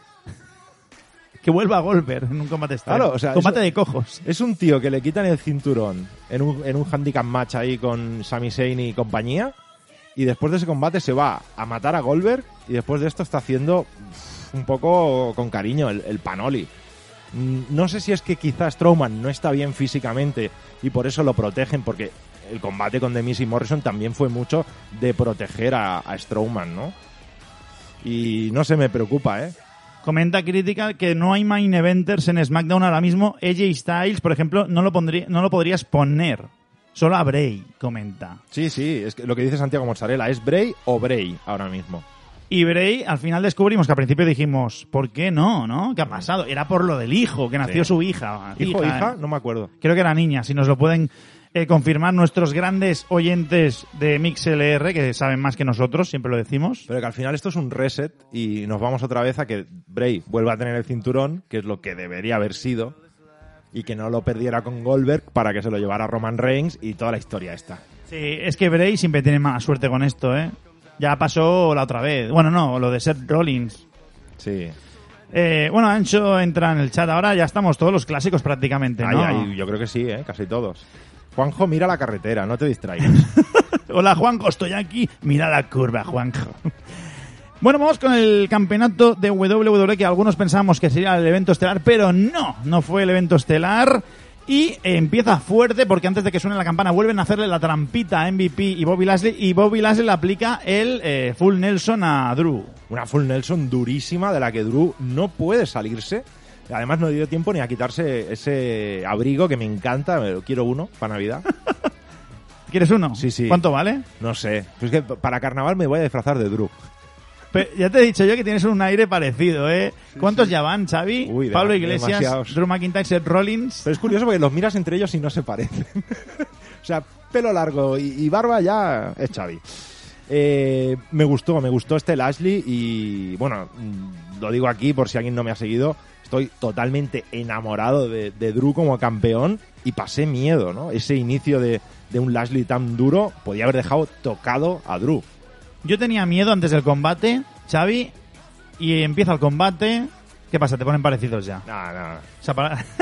Que vuelva Goldberg en un combate extremo. Claro, o sea, combate de cojos. Es un tío que le quitan el cinturón en un, en un handicap match ahí con Sami Zayn y compañía. Y después de ese combate se va a matar a Goldberg. Y después de esto está haciendo un poco con cariño el, el panoli. Mm, No sé si es que quizás Strowman no está bien físicamente y por eso lo protegen, porque el combate con The Miz y Morrison también fue mucho de proteger a, a Strowman, ¿no? Y no se me preocupa, ¿eh? Comenta crítica que no hay main eventers en SmackDown ahora mismo. AJ Styles, por ejemplo, no lo, pondría, no lo podrías poner. Solo a Bray, comenta. Sí, sí, es que lo que dice Santiago Mozzarella es Bray o Bray ahora mismo. Y Bray, al final descubrimos que al principio dijimos, ¿por qué no? ¿No? ¿Qué ha pasado? Era por lo del hijo, que nació Sí. su hija. ¿Hijo o hija? ¿eh? No me acuerdo. Creo que era niña, si nos lo pueden eh, confirmar nuestros grandes oyentes de MixLR, que saben más que nosotros, siempre lo decimos. Pero que al final esto es un reset y nos vamos otra vez a que Bray vuelva a tener el cinturón, que es lo que debería haber sido, y que no lo perdiera con Goldberg para que se lo llevara Roman Reigns y toda la historia esta. Sí, es que Bray siempre tiene mala suerte con esto, ¿eh? Ya pasó la otra vez. Bueno, no, lo de Seth Rollins. Sí. Eh, bueno, Ancho entra en el chat ahora, ya estamos todos los clásicos prácticamente, ¿no? ahí, yo creo que sí, ¿eh? casi todos. Juanjo, mira la carretera, no te distraigas. Hola Juanjo, estoy aquí. Mira la curva, Juanjo. Bueno, vamos con el campeonato de WWE que algunos pensábamos que sería el evento estelar, pero no, no fue el evento estelar. Y empieza fuerte porque antes de que suene la campana vuelven a hacerle la trampita a MVP y Bobby Lashley y Bobby Lashley le aplica el eh, full Nelson a Drew. Una full Nelson durísima de la que Drew no puede salirse. Además no dio tiempo ni a quitarse ese abrigo que me encanta, me lo quiero uno para Navidad. ¿Quieres uno? Sí, sí. ¿Cuánto vale? No sé, pues es que para carnaval me voy a disfrazar de Drew. Pe- ya te he dicho yo que tienes un aire parecido, ¿eh? ¿Cuántos ya van, Xavi? Uy, Pablo Iglesias, demasiados. Drew McIntyre, Seth Rollins. Pero es curioso porque los miras entre ellos y no se parecen. o sea, pelo largo y, y barba ya es Xavi. Eh, me gustó, me gustó este Lashley y bueno, mm, lo digo aquí por si alguien no me ha seguido, estoy totalmente enamorado de, de Drew como campeón y pasé miedo, ¿no? Ese inicio de, de un Lashley tan duro podía haber dejado tocado a Drew. Yo tenía miedo antes del combate, Xavi, y empieza el combate. ¿Qué pasa? Te ponen parecidos ya. No, no. O sea, para-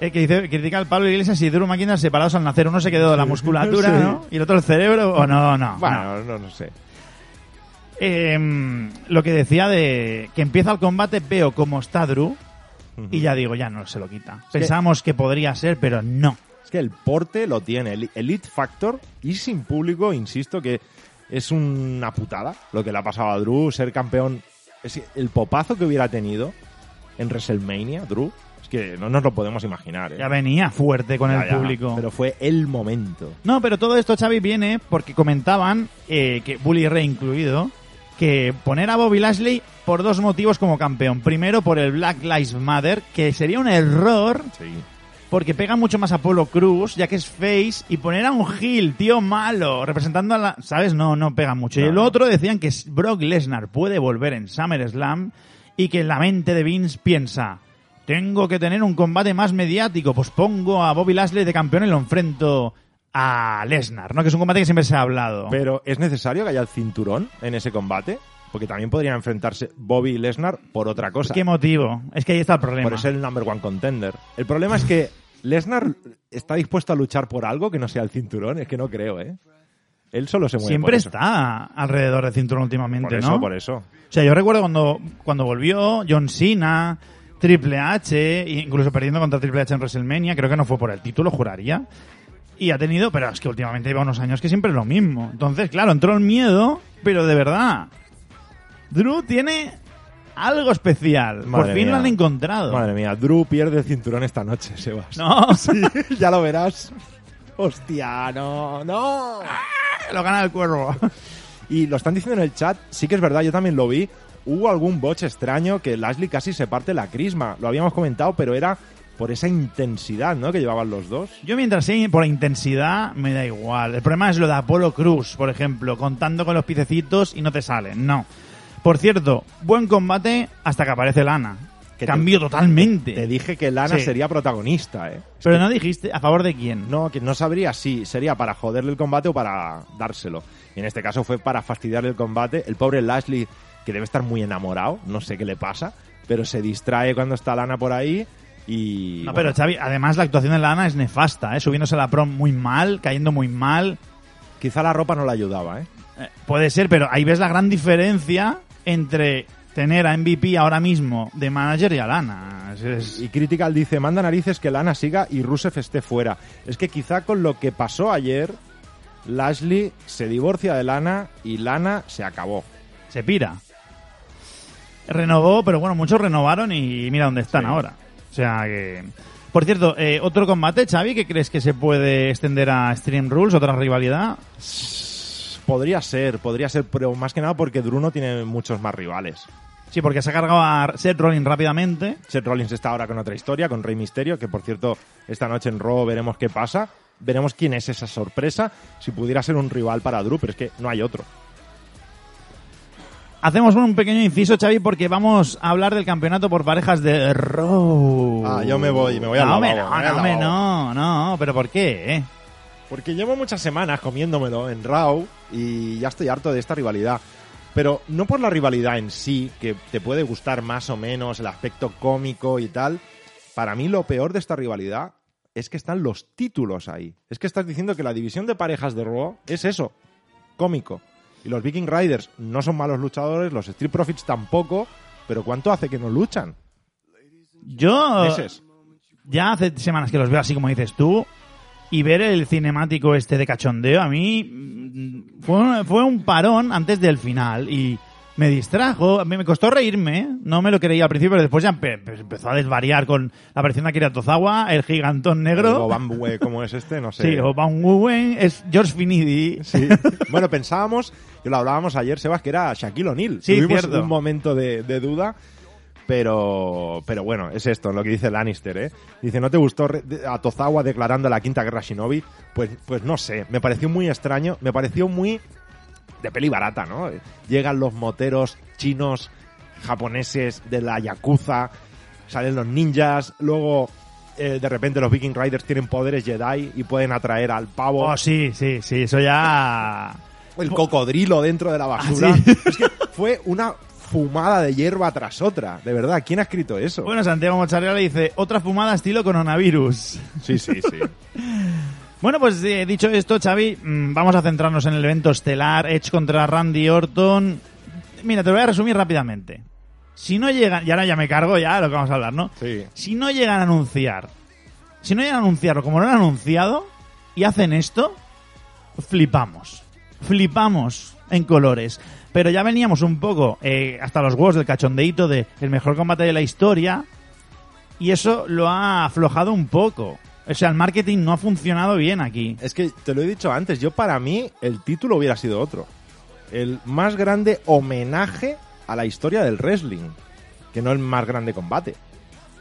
Eh, que dice, critica al Pablo Iglesias y Drew McIntyre separados al nacer. Uno se quedó de la musculatura. ¿no? Y el otro el cerebro, o no, no. no. Bueno, no, no sé. Eh, lo que decía de que empieza el combate, veo cómo está Drew y ya digo, ya no se lo quita. que- Pensábamos que podría ser, pero no. Es que el porte lo tiene, el Elite Factor, y sin público, insisto, que es una putada lo que le ha pasado a Drew, ser campeón. Es que el popazo que hubiera tenido en WrestleMania, Drew, es que no nos lo podemos imaginar. ¿eh? Ya venía fuerte con Ya, el ya, público. Pero fue el momento. No, pero todo esto, Xavi, viene porque comentaban eh, que Bully Ray incluido, que poner a Bobby Lashley por dos motivos como campeón. Primero, por el Black Lives Matter, que sería un error Sí. porque pega mucho más a Apolo Cruz, ya que es face, y poner a un heel, tío malo, representando a la... ¿Sabes? No, no pega mucho. y el otro decían que Brock Lesnar puede volver en SummerSlam y que en la mente de Vince piensa, tengo que tener un combate más mediático, pues pongo a Bobby Lashley de campeón y lo enfrento a Lesnar, ¿no? Que es un combate que siempre se ha hablado. Pero ¿es necesario que haya el cinturón en ese combate? Porque también podrían enfrentarse Bobby y Lesnar por otra cosa. ¿Qué motivo? Es que ahí está el problema. Por ser el number one contender. El problema es que Lesnar está dispuesto a luchar por algo que no sea el cinturón. Es que no creo, ¿eh? Él solo se mueve Siempre por eso. está alrededor del cinturón últimamente, Por eso, ¿no? por eso. O sea, yo recuerdo cuando, cuando volvió John Cena, Triple H, incluso perdiendo contra Triple H en WrestleMania, creo que no fue por el título, juraría. Y ha tenido, pero es que últimamente lleva unos años que siempre es lo mismo. Entonces, claro, entró el miedo, pero de verdad. Drew tiene algo especial. por fin mía. lo han encontrado. Madre mía, Drew pierde el cinturón esta noche, Sebas. No, ya lo verás. Hostia, no, no. lo gana el cuervo. Y lo están diciendo en el chat, sí que es verdad, yo también lo vi. Hubo algún botch extraño que Lashley casi se parte la crisma. Lo habíamos comentado, pero era por esa intensidad, ¿no? Que llevaban los dos. Yo mientras sea por la intensidad, me da igual. El problema es lo de Apolo Cruz, por ejemplo, contando con los piececitos y no te salen. No. Por cierto, buen combate hasta que aparece Lana. Que te- Cambió totalmente. Te dije que Lana Sí. sería protagonista, ¿eh? Pero no dijiste a favor de quién. No, que no sabría si sería para joderle el combate o para dárselo. Y en este caso fue para fastidiarle el combate. El pobre Lashley, que debe estar muy enamorado, no sé qué le pasa, pero se distrae cuando está Lana por ahí y... No, bueno, pero Xavi, además la actuación de Lana es nefasta, ¿eh? subiéndose a la prom muy mal, cayendo muy mal. quizá la ropa no le ayudaba, ¿eh? Eh, puede ser, pero ahí ves la gran diferencia entre tener a MVP ahora mismo de manager y a Lana. Es- es- Y Critical dice, manda narices que Lana siga y Rusev esté fuera. Es que quizá con lo que pasó ayer, Lashley se divorcia de Lana y Lana se acabó. se pira. Renovó, pero bueno, muchos renovaron y mira dónde están Sí. ahora. O sea que... Por cierto, eh, otro combate, Xavi, que crees que se puede extender a Stream Rules, otra rivalidad. Podría ser, podría ser, pero más que nada porque Drew no tiene muchos más rivales. Sí, porque se ha cargado a Seth Rollins rápidamente. Seth Rollins está ahora con otra historia, con Rey Misterio, que por cierto, esta noche en Raw veremos qué pasa. Veremos quién es esa sorpresa, si pudiera ser un rival para Drew, pero es que no hay otro. Hacemos un pequeño inciso, Xavi, porque vamos a hablar del campeonato por parejas de Raw. Ah, yo me voy, me voy no, hombre, lavabo, no, no, lavabo. no, no, pero ¿por qué? eh? Porque llevo muchas semanas comiéndomelo en Raw y ya estoy harto de esta rivalidad. Pero no por la rivalidad en sí, que te puede gustar más o menos el aspecto cómico y tal. Para mí lo peor de esta rivalidad es que están los títulos ahí. Es que estás diciendo que la división de parejas de Raw es eso, cómico. Y los Viking Riders no son malos luchadores, los Street Profits tampoco, pero ¿cuánto hace que no luchan? Yo Meses. ya hace semanas que los veo así como dices tú y ver el cinemático este de cachondeo a mí mm, fue, un- fue un parón antes del final y me distrajo, a mí me costó reírme, no me lo creía al principio, pero después ya empe- pues empezó a desvariar con la aparición de Akira Tozawa, el gigantón negro. O Bambue, como es este, no sé. Sí, o Van Wuwen, es George Finidi. Sí. Bueno, pensábamos, y lo hablábamos ayer, Sebas, que era Shaquille O'Neal. Sí, Tuvimos cierto. un momento de, de duda, pero, pero bueno, es esto, lo que dice Lannister, ¿eh? Dice, ¿no te gustó a Tozawa declarando la quinta guerra Shinobi? Pues, pues no sé, me pareció muy extraño, me pareció muy de peli barata, ¿no? Llegan los moteros chinos, japoneses de la Yakuza, salen los ninjas, luego... eh, de repente los Viking Riders tienen poderes Jedi y pueden atraer al pavo Oh, sí, sí, sí, eso ya... el cocodrilo dentro de la basura. Ah, sí. Es que fue una fumada de hierba tras otra. De verdad, ¿quién ha escrito eso? Bueno, Santiago Mocharela dice, otra fumada estilo coronavirus. sí, sí, sí. Bueno, pues eh, dicho esto, Xavi, mm, vamos a centrarnos en el evento estelar, Edge contra Randy Orton. Mira, te lo voy a resumir rápidamente. Si no llegan, y ahora ya me cargo ya lo que vamos a hablar, ¿no? Sí. Si no llegan a anunciar, si no llegan a anunciarlo como lo han anunciado y hacen esto, flipamos. Flipamos en colores. Pero ya veníamos un poco eh, hasta los huevos del cachondeito de el mejor combate de la historia y eso lo ha aflojado un poco. O sea, el marketing no ha funcionado bien aquí. Es que te lo he dicho antes, yo para mí el título hubiera sido otro. el más grande homenaje a la historia del wrestling, que no el más grande combate.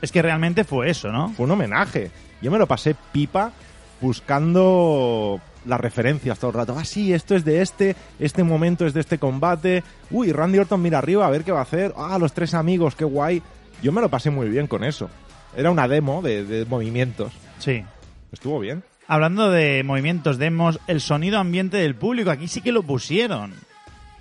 Es que realmente fue eso, ¿no? Fue un homenaje. Yo me lo pasé pipa buscando las referencias todo el rato. Ah, sí, esto es de este, este momento es de este combate. Uy, Randy Orton mira arriba a ver qué va a hacer. Ah, los tres amigos, qué guay. Yo me lo pasé muy bien con eso. Era una demo de, de movimientos. Sí. Estuvo bien. Hablando de movimientos, demos el sonido ambiente del público. Aquí sí que lo pusieron.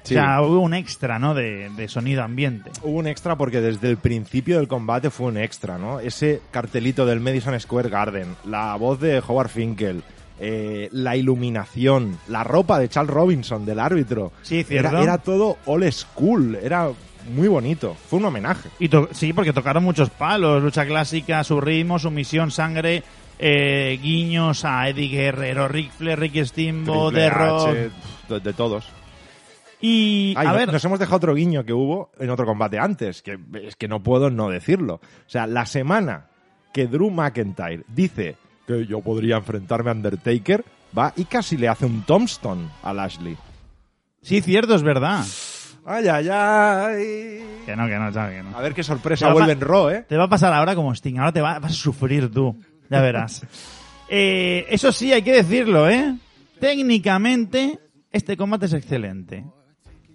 Sí. O sea, hubo un extra, ¿no? De, de sonido ambiente. Hubo un extra porque desde el principio del combate fue un extra, ¿no? Ese cartelito del Madison Square Garden, la voz de Howard Finkel, eh, la iluminación, la ropa de Charles Robinson, del árbitro. Sí, cierto. Era, era todo old school, era muy bonito. Fue un homenaje. Y sí, porque tocaron muchos palos, lucha clásica, su ritmo, sumisión, sangre, eh, guiños a Eddie Guerrero, Rick Flair, Ricky Steamboat, The Rock. De, de todos. Y, Ay, a ver, nos hemos dejado otro guiño que hubo en otro combate antes, que es que no puedo no decirlo. O sea, la semana que Drew McIntyre dice que yo podría enfrentarme a Undertaker, va y casi le hace un tombstone a Lashley. sí, cierto, es verdad. Ay, ay, ay. Que no, que no, que no. A ver qué sorpresa vuelve en Raw, ¿eh? Te va a pasar ahora como Sting, ahora te va- vas a sufrir tú, ya verás. Eh, eso sí, hay que decirlo, ¿eh? Técnicamente, este combate es excelente.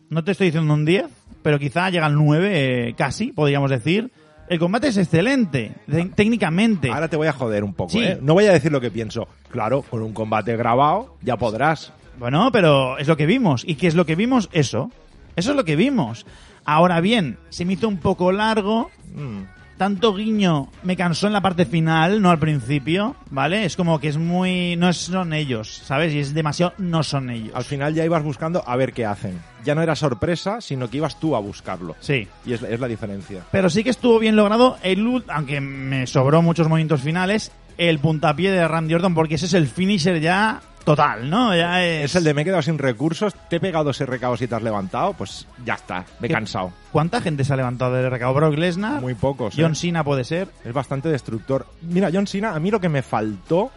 No te estoy diciendo un 10, pero quizá llega al 9, eh, casi, podríamos decir. El combate es excelente, te- técnicamente. Ahora te voy a joder un poco, Sí. ¿eh? No voy a decir lo que pienso. Claro, con un combate grabado ya podrás. Bueno, pero es lo que vimos. ¿Y qué es lo que vimos? Eso. Eso es lo que vimos. Ahora bien, se me hizo un poco largo. Mm. Tanto guiño me cansó en la parte final, no al principio, ¿vale? Es como que es muy... No son ellos, ¿sabes? Y es demasiado... No son ellos. Al final ya ibas buscando a ver qué hacen. Ya no era sorpresa, sino que ibas tú a buscarlo. Sí. Y es, la- es la diferencia. Pero sí que estuvo bien logrado el... Aunque me sobró muchos momentos finales, el puntapié de Randy Orton, porque ese es el finisher ya total, ¿no? Ya es... Es el de me he quedado sin recursos, te he pegado ese recado si te has levantado, pues ya está, me he ¿Qué- cansado. ¿Cuánta gente se ha levantado del recado? Brock Lesnar, Muy pocos. ¿eh? John Cena puede ser. Es bastante destructor. Mira, John Cena, a mí lo que me faltó,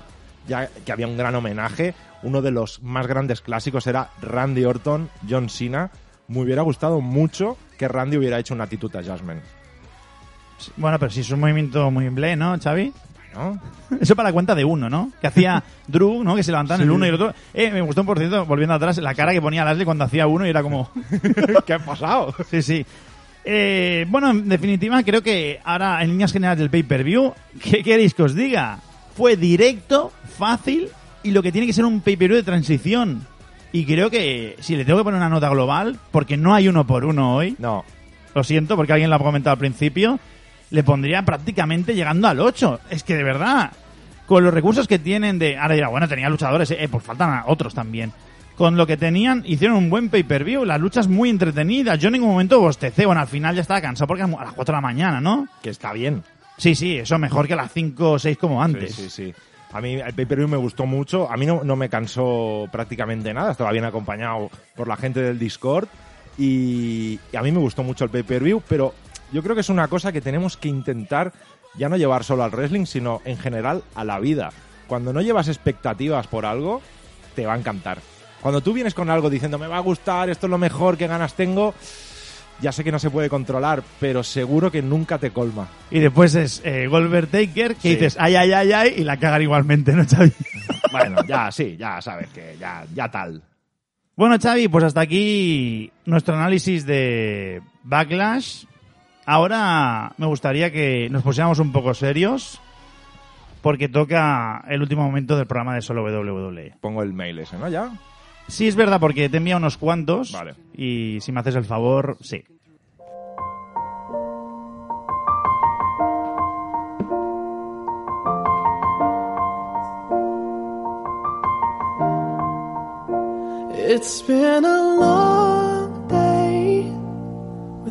ya que había un gran homenaje, uno de los más grandes clásicos era Randy Orton, John Cena. Me hubiera gustado mucho que Randy hubiera hecho una actitud a Jasmine. Bueno, pero si es un movimiento muy ble, ¿no, Xavi? ¿No? Eso para la cuenta de uno, ¿no? Que hacía Drew, ¿no? Que se levantaban el uno y el otro. Eh, me gustó, por cierto, volviendo atrás, la cara que ponía Lashley cuando hacía uno y era como... ¿Qué ha pasado? sí, sí. Eh, bueno, en definitiva, creo que ahora, en líneas generales del pay-per-view, ¿qué queréis que os diga? Fue directo, fácil y lo que tiene que ser un pay-per-view de transición. Y creo que si le tengo que poner una nota global, porque no hay uno por uno hoy, No. lo siento porque alguien lo ha comentado al principio, le pondría prácticamente llegando al 8. Es que de verdad, con los recursos que tienen de... Ahora dirá, bueno, tenía luchadores, eh, pues faltan a otros también. Con lo que tenían, hicieron un buen pay-per-view, las luchas muy entretenidas. Yo en ningún momento bostecé, bueno, al final ya estaba cansado porque a las 4 de la mañana, ¿no? Que está bien. Sí, sí, eso mejor que a las 5 o 6 como antes. Sí, sí, sí. A mí el pay-per-view me gustó mucho. A mí no, no me cansó prácticamente nada. Estaba bien acompañado por la gente del Discord. Y, y a mí me gustó mucho el pay-per-view. Pero yo creo que es una cosa que tenemos que intentar ya no llevar solo al wrestling, sino en general a la vida. Cuando no llevas expectativas por algo, te va a encantar. Cuando tú vienes con algo diciendo me va a gustar, esto es lo mejor, qué ganas tengo, ya sé que no se puede controlar, pero seguro que nunca te colma. Y después es eh, Goldberg Taker, que Sí. dices ay, ay, ay, ay, y la cagan igualmente, ¿no, Xavi? Bueno, ya sí, ya sabes que ya, ya tal. Bueno, Xavi, pues hasta aquí nuestro análisis de Backlash. Ahora me gustaría que nos pusiéramos un poco serios porque toca el último momento del programa de Solo WWE. Pongo el mail ese, ¿no? Ya. Sí, es verdad, porque te envía unos cuantos. Vale. Y si me haces el favor, sí. It's been a long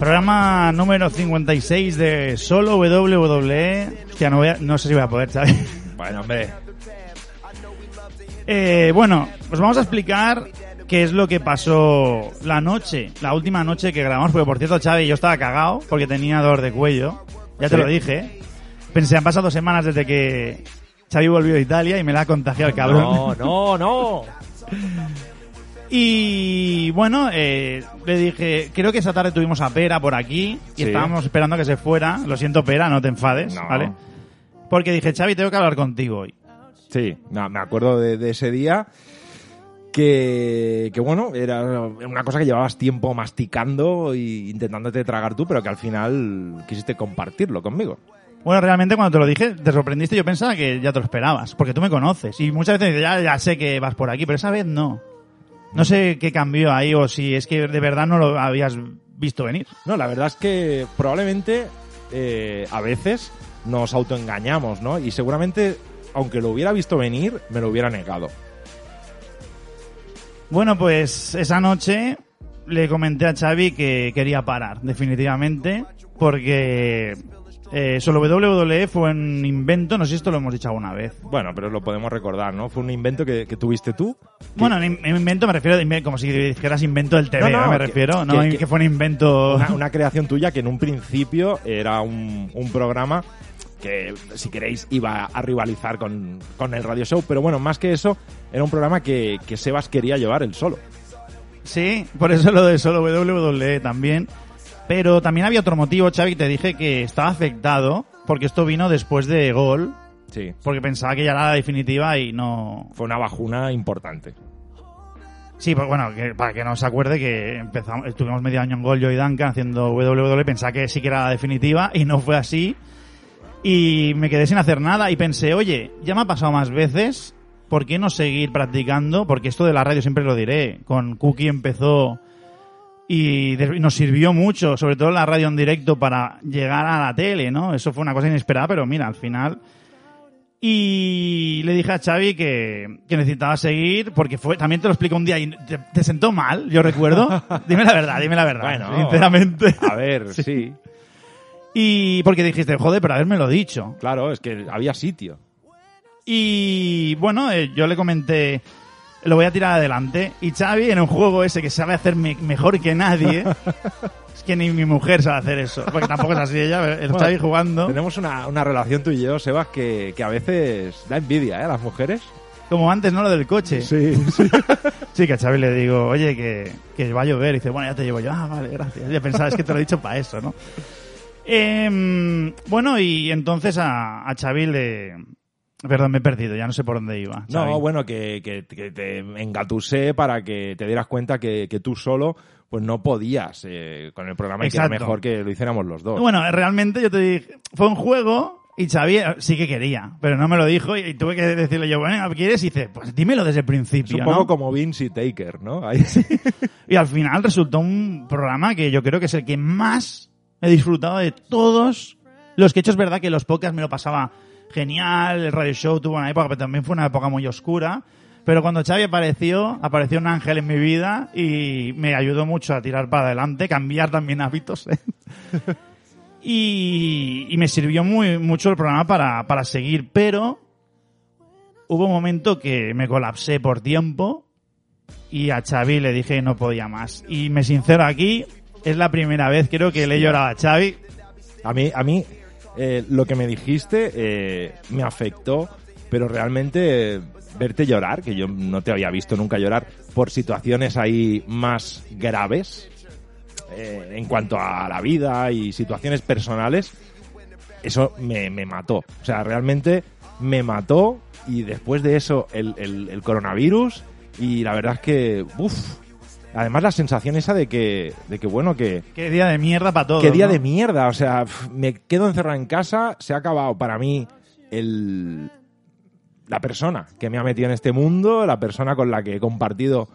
Programa número 56 de Solo WWE. Hostia, no, voy a- no sé si voy a poder, ¿sabes? Bueno, hombre. Eh, bueno, os vamos a explicar qué es lo que pasó la noche, la última noche que grabamos, porque por cierto, Xavi, yo estaba cagado porque tenía dolor de cuello. Ya te Sí. lo dije. Pensé, han pasado dos semanas desde que Xavi volvió de Italia y me la ha contagiado el cabrón. No, no, no. Y bueno, eh, le dije, creo que esa tarde tuvimos a Pera por aquí y Sí. estábamos esperando a que se fuera. Lo siento, Pera, no te enfades, No. ¿vale? Porque dije, Xavi, tengo que hablar contigo hoy. Sí, no, me acuerdo de, de ese día que, que, bueno, era una cosa que llevabas tiempo masticando e intentándote tragar tú, pero que al final quisiste compartirlo conmigo. Bueno, realmente cuando te lo dije, te sorprendiste. Yo pensaba que ya te lo esperabas, porque tú me conoces. Y muchas veces dices, ya, ya sé que vas por aquí, pero esa vez no. No sé qué cambió ahí o si es que de verdad no lo habías visto venir. No, la verdad es que probablemente eh, a veces nos autoengañamos, ¿no? Y seguramente, aunque lo hubiera visto venir, me lo hubiera negado. Bueno, pues esa noche le comenté a Xavi que quería parar, definitivamente, porque eh, solo WWE fue un invento, no sé si esto lo hemos dicho alguna vez. Bueno, pero lo podemos recordar, ¿no? Fue un invento que, que tuviste tú. Bueno, in- en invento me refiero, inve- como si dijeras invento del TV, No, no, ¿eh? me que- refiero, no que- que- que fue un invento... Una, una creación tuya que en un principio era un, un programa que, si queréis, iba a rivalizar con, con el radio show. Pero bueno, más que eso, era un programa que, que Sebas quería llevar él solo. Sí, por eso lo de solo WWE también. Pero también había otro motivo, Xavi, que te dije que estaba afectado, porque esto vino después de Gol, Sí. porque pensaba que ya era la definitiva y no... Fue una bajuna importante. Sí, pues bueno, que, para que no se acuerde que empezamos, estuvimos medio año en Gol yo y Duncan haciendo WWE, pensaba que sí que era la definitiva y no fue así. Y me quedé sin hacer nada y pensé, oye, ya me ha pasado más veces, ¿por qué no seguir practicando? Porque esto de la radio siempre lo diré. Con Cookie empezó y nos sirvió mucho, sobre todo la radio en directo para llegar a la tele, ¿no? Eso fue una cosa inesperada, pero mira, al final y le dije a Xavi que, que necesitaba seguir porque fue también te lo explico un día y te, te sentó mal, yo recuerdo. dime la verdad, dime la verdad, Bueno, sinceramente. A ver, sí. Y porque dijiste, joder, pero haberme lo dicho. Claro, es que había sitio. Y bueno, eh, yo le comenté, lo voy a tirar adelante. Y Xavi, en un juego ese que sabe hacer me- mejor que nadie, es que ni mi mujer sabe hacer eso, porque tampoco es así ella, el Bueno, Xavi jugando. Tenemos una, una relación tú y yo, Sebas, que, que a veces da envidia, ¿eh? A las mujeres. Como antes, ¿no? Lo del coche. Sí, sí. Sí, que a Xavi le digo, oye, que, que va a llover. Y dice, bueno, ya te llevo yo. Ah, vale, gracias. Ya pensaba, es que te lo he dicho para eso, ¿no? Em, bueno, y entonces a, a Xavi le... Perdón, me he perdido, ya no sé por dónde iba. No, bueno, que, que- que te engatusé para que te dieras cuenta que, que tú solo pues no podías eh, con el programa y que era mejor que lo hiciéramos los dos. Bueno, realmente yo te dije, fue un juego y Xavi eh, sí que quería, pero no me lo dijo y, y tuve que decirle yo, bueno, ¿quieres? Y dice, pues dímelo desde el es principio, un ¿no? poco como Vince y Taker, ¿no? Ahí sí. Y al final resultó un programa que yo creo que es el que más he disfrutado de todos los que he hecho. Es verdad que los podcasts me lo pasaba genial, el radio show tuvo una época, pero también fue una época muy oscura. Pero cuando Xavi apareció, apareció un ángel en mi vida y me ayudó mucho a tirar para adelante, cambiar también hábitos. ¿eh? y, y me sirvió muy mucho el programa para, para seguir, pero hubo un momento que me colapsé por tiempo y a Xavi le dije que no podía más. Y me sincero aquí, es la primera vez creo que le he llorado a Xavi. A mí, a mí eh, lo que me dijiste eh, me afectó, pero realmente eh, verte llorar, que yo no te había visto nunca llorar, por situaciones ahí más graves eh, en cuanto a la vida y situaciones personales, eso me, mató. O sea, realmente me mató y después de eso el, el- el coronavirus y la verdad es que, uff, además la sensación esa de que, de que bueno, que, Qué día de mierda para todos. Qué día ¿no? de mierda, o sea, me quedo encerrado en casa, se ha acabado para mí el la persona que me ha metido en este mundo, la persona con la que he compartido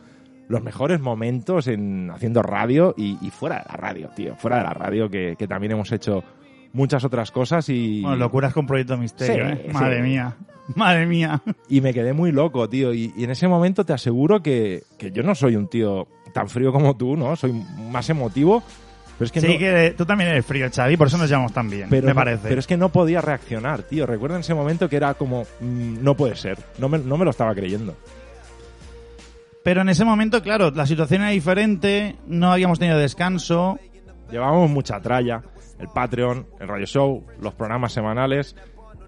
los mejores momentos en haciendo radio y, y fuera de la radio, tío, fuera de la radio que, que también hemos hecho muchas otras cosas y, Bueno, locuras con Proyecto Misterio, Sí, ¿eh? Madre mía. Madre mía. y me quedé muy loco, tío, y, y en ese momento te aseguro que, que yo no soy un tío tan frío como tú, ¿no? Soy más emotivo, Pero es que sí, no- que tú también eres frío, Xavi, por eso nos llevamos tan bien, pero me no- parece. Pero es que no podía reaccionar, tío. Recuerda en ese momento que era como, mm, no puede ser. No me, no me lo estaba creyendo. Pero en ese momento, claro, la situación era diferente, no habíamos tenido descanso. Llevábamos mucha tralla. El Patreon, el Radio Show, los programas semanales.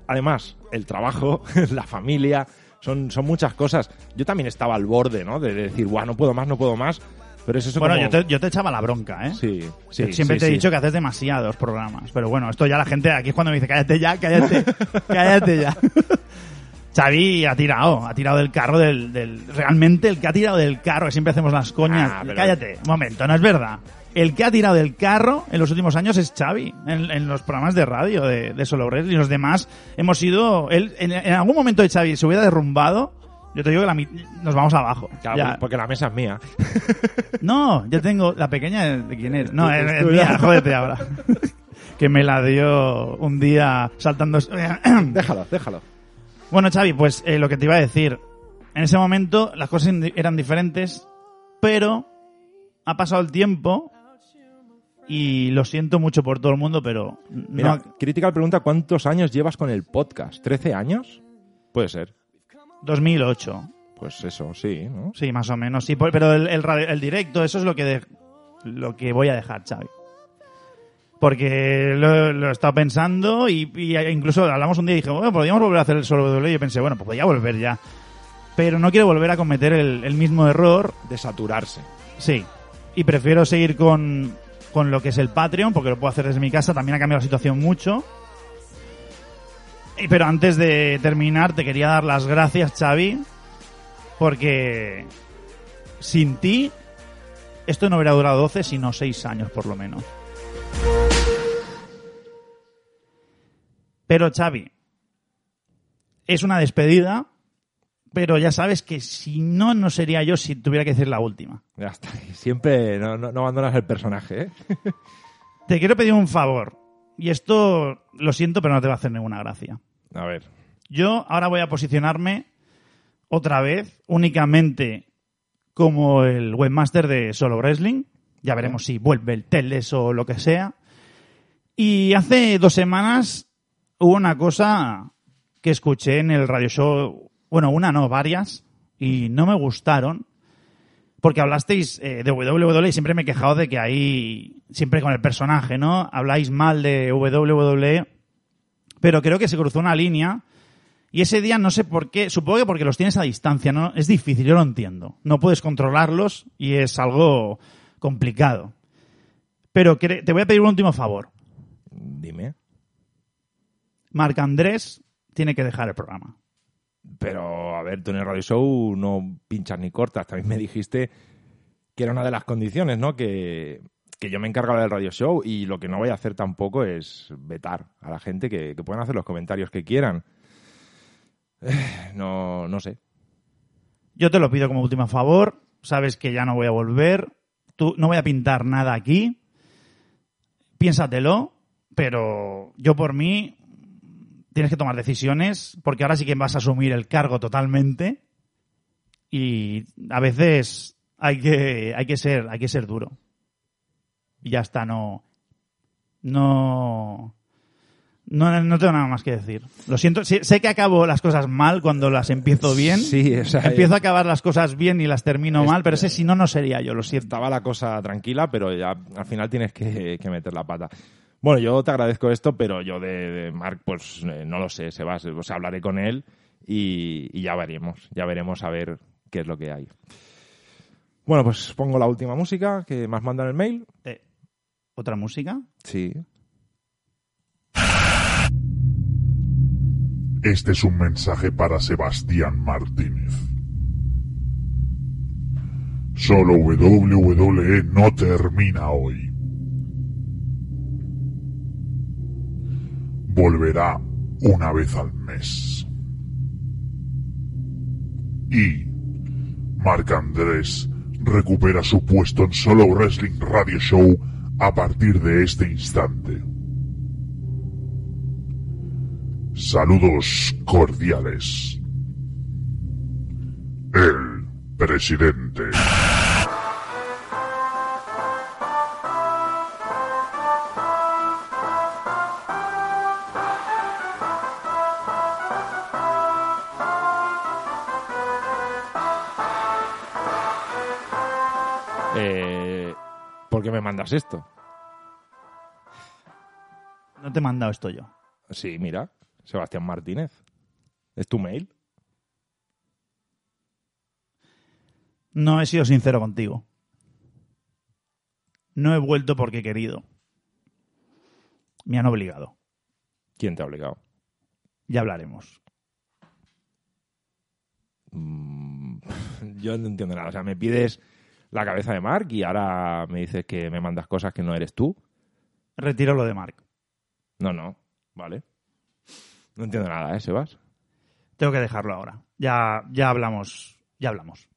Además, el trabajo, la familia. Son, son muchas cosas. Yo también estaba al borde, ¿no? De decir, guau, no puedo más, no puedo más. Pero es eso bueno, como- yo, te, yo te echaba la bronca, ¿eh? Sí, sí. Siempre sí, te he sí. dicho que haces demasiados programas. Pero bueno, esto ya la gente aquí es cuando me dice, cállate ya, cállate, cállate ya. Xavi ha tirado, ha tirado del carro del, del... Realmente el que ha tirado del carro, que siempre hacemos las coñas... Ah, pero- Cállate, un momento, no es verdad. El que ha tirado del carro en los últimos años es Xavi, en, en los programas de radio de, de Solo Wrestling. Y los demás hemos sido... Él, en, en algún momento de Xavi se hubiera derrumbado, yo te digo que la nos vamos abajo. Claro, Ya. porque la mesa es mía. No, yo tengo la pequeña de, quién es. No, Es es, mía, jódete ahora. que me la dio un día saltando. déjalo, déjalo. bueno, Xavi, pues eh, lo que te iba a decir. En ese momento las cosas eran diferentes, pero ha pasado el tiempo y lo siento mucho por todo el mundo, pero Mira, no, Critical pregunta, ¿cuántos años llevas con el podcast? ¿13 años? Puede ser. 2008. Pues eso, sí, ¿no? Sí, más o menos. Sí, pero el, el radio- el directo, eso es lo que, de- lo que voy a dejar, Xavi. Porque lo, lo he estado pensando y, y incluso hablamos un día y dije, bueno, podríamos volver a hacer el solo W. Y yo pensé, bueno, pues podría volver ya. Pero no quiero volver a cometer el, el mismo error. De saturarse. Sí. Y prefiero seguir con, con lo que es el Patreon, porque lo puedo hacer desde mi casa. También ha cambiado la situación mucho. Pero antes de terminar, te quería dar las gracias, Xavi, porque sin ti esto no hubiera durado 12, sino 6 años por lo menos. Pero Xavi, es una despedida, pero ya sabes que si no, no sería yo si tuviera que decir la última. Ya está. Siempre no, no- no abandonas el personaje, ¿eh? Te quiero pedir un favor, y esto lo siento, pero no te va a hacer ninguna gracia. A ver. Yo ahora voy a posicionarme otra vez únicamente como el webmaster de Solo Wrestling. Ya veremos si vuelve el Teles o lo que sea. Y hace dos semanas hubo una cosa que escuché en el radio show, bueno, una no, varias, y no me gustaron. Porque hablasteis eh, de WWE y siempre me he quejado de que ahí, siempre con el personaje, ¿no? Habláis mal de WWE pero creo que se cruzó una línea y ese día no sé por qué, supongo que porque los tienes a distancia, ¿no? Es difícil, yo lo entiendo. No puedes controlarlos y es algo complicado. Pero te voy a pedir un último favor. Dime. Marc Andrés tiene que dejar el programa. Pero, a ver, tú en el Radio Show no pinchas ni cortas. También me dijiste que era una de las condiciones, ¿no? Que, que yo me encargaba del Radio Show y lo que no voy a hacer tampoco es vetar a la gente que, que puedan hacer los comentarios que quieran. No, no sé. Yo te lo pido como último favor. Sabes que ya no voy a volver. Tú, no voy a pintar nada aquí. Piénsatelo. Pero yo por mí tienes que tomar decisiones porque ahora sí que vas a asumir el cargo totalmente y a veces hay que hay que ser hay que ser duro. Y ya está no no no, no tengo nada más que decir. Lo siento sé, sé que acabo las cosas mal cuando las empiezo bien. Sí, o sea, empiezo a acabar las cosas bien y las termino mal pero ese si no no sería yo lo siento. estaba la cosa tranquila, pero ya al final tienes que, que meter la pata. Bueno, yo te agradezco esto, pero yo de, de Mark, pues eh, no lo sé, se va, o sea, hablaré con él y, y ya veremos, ya veremos a ver qué es lo que hay. Bueno, pues pongo la última música que mandado en el mail. Eh, otra música Sí. Este es un mensaje para Sebastián Martínez. Solo WWE no termina hoy. Volverá una vez al mes. Y Marc Andrés recupera su puesto en Solo Wrestling Radio Show a partir de este instante. Saludos cordiales. El presidente. Mandas esto? No te he mandado esto yo. Sí, mira, Sebastián Martínez. ¿Es tu mail? No he sido sincero contigo. No he vuelto porque he querido. Me han obligado. ¿Quién te ha obligado? Ya hablaremos. Mm, Yo no entiendo nada. O sea, me pides la cabeza de Mark y ahora me dices que me mandas cosas que no eres tú. Retiro lo de Mark. No, no. Vale. No entiendo nada, ¿eh, Sebas? Tengo que dejarlo ahora. Ya, ya hablamos. Ya hablamos.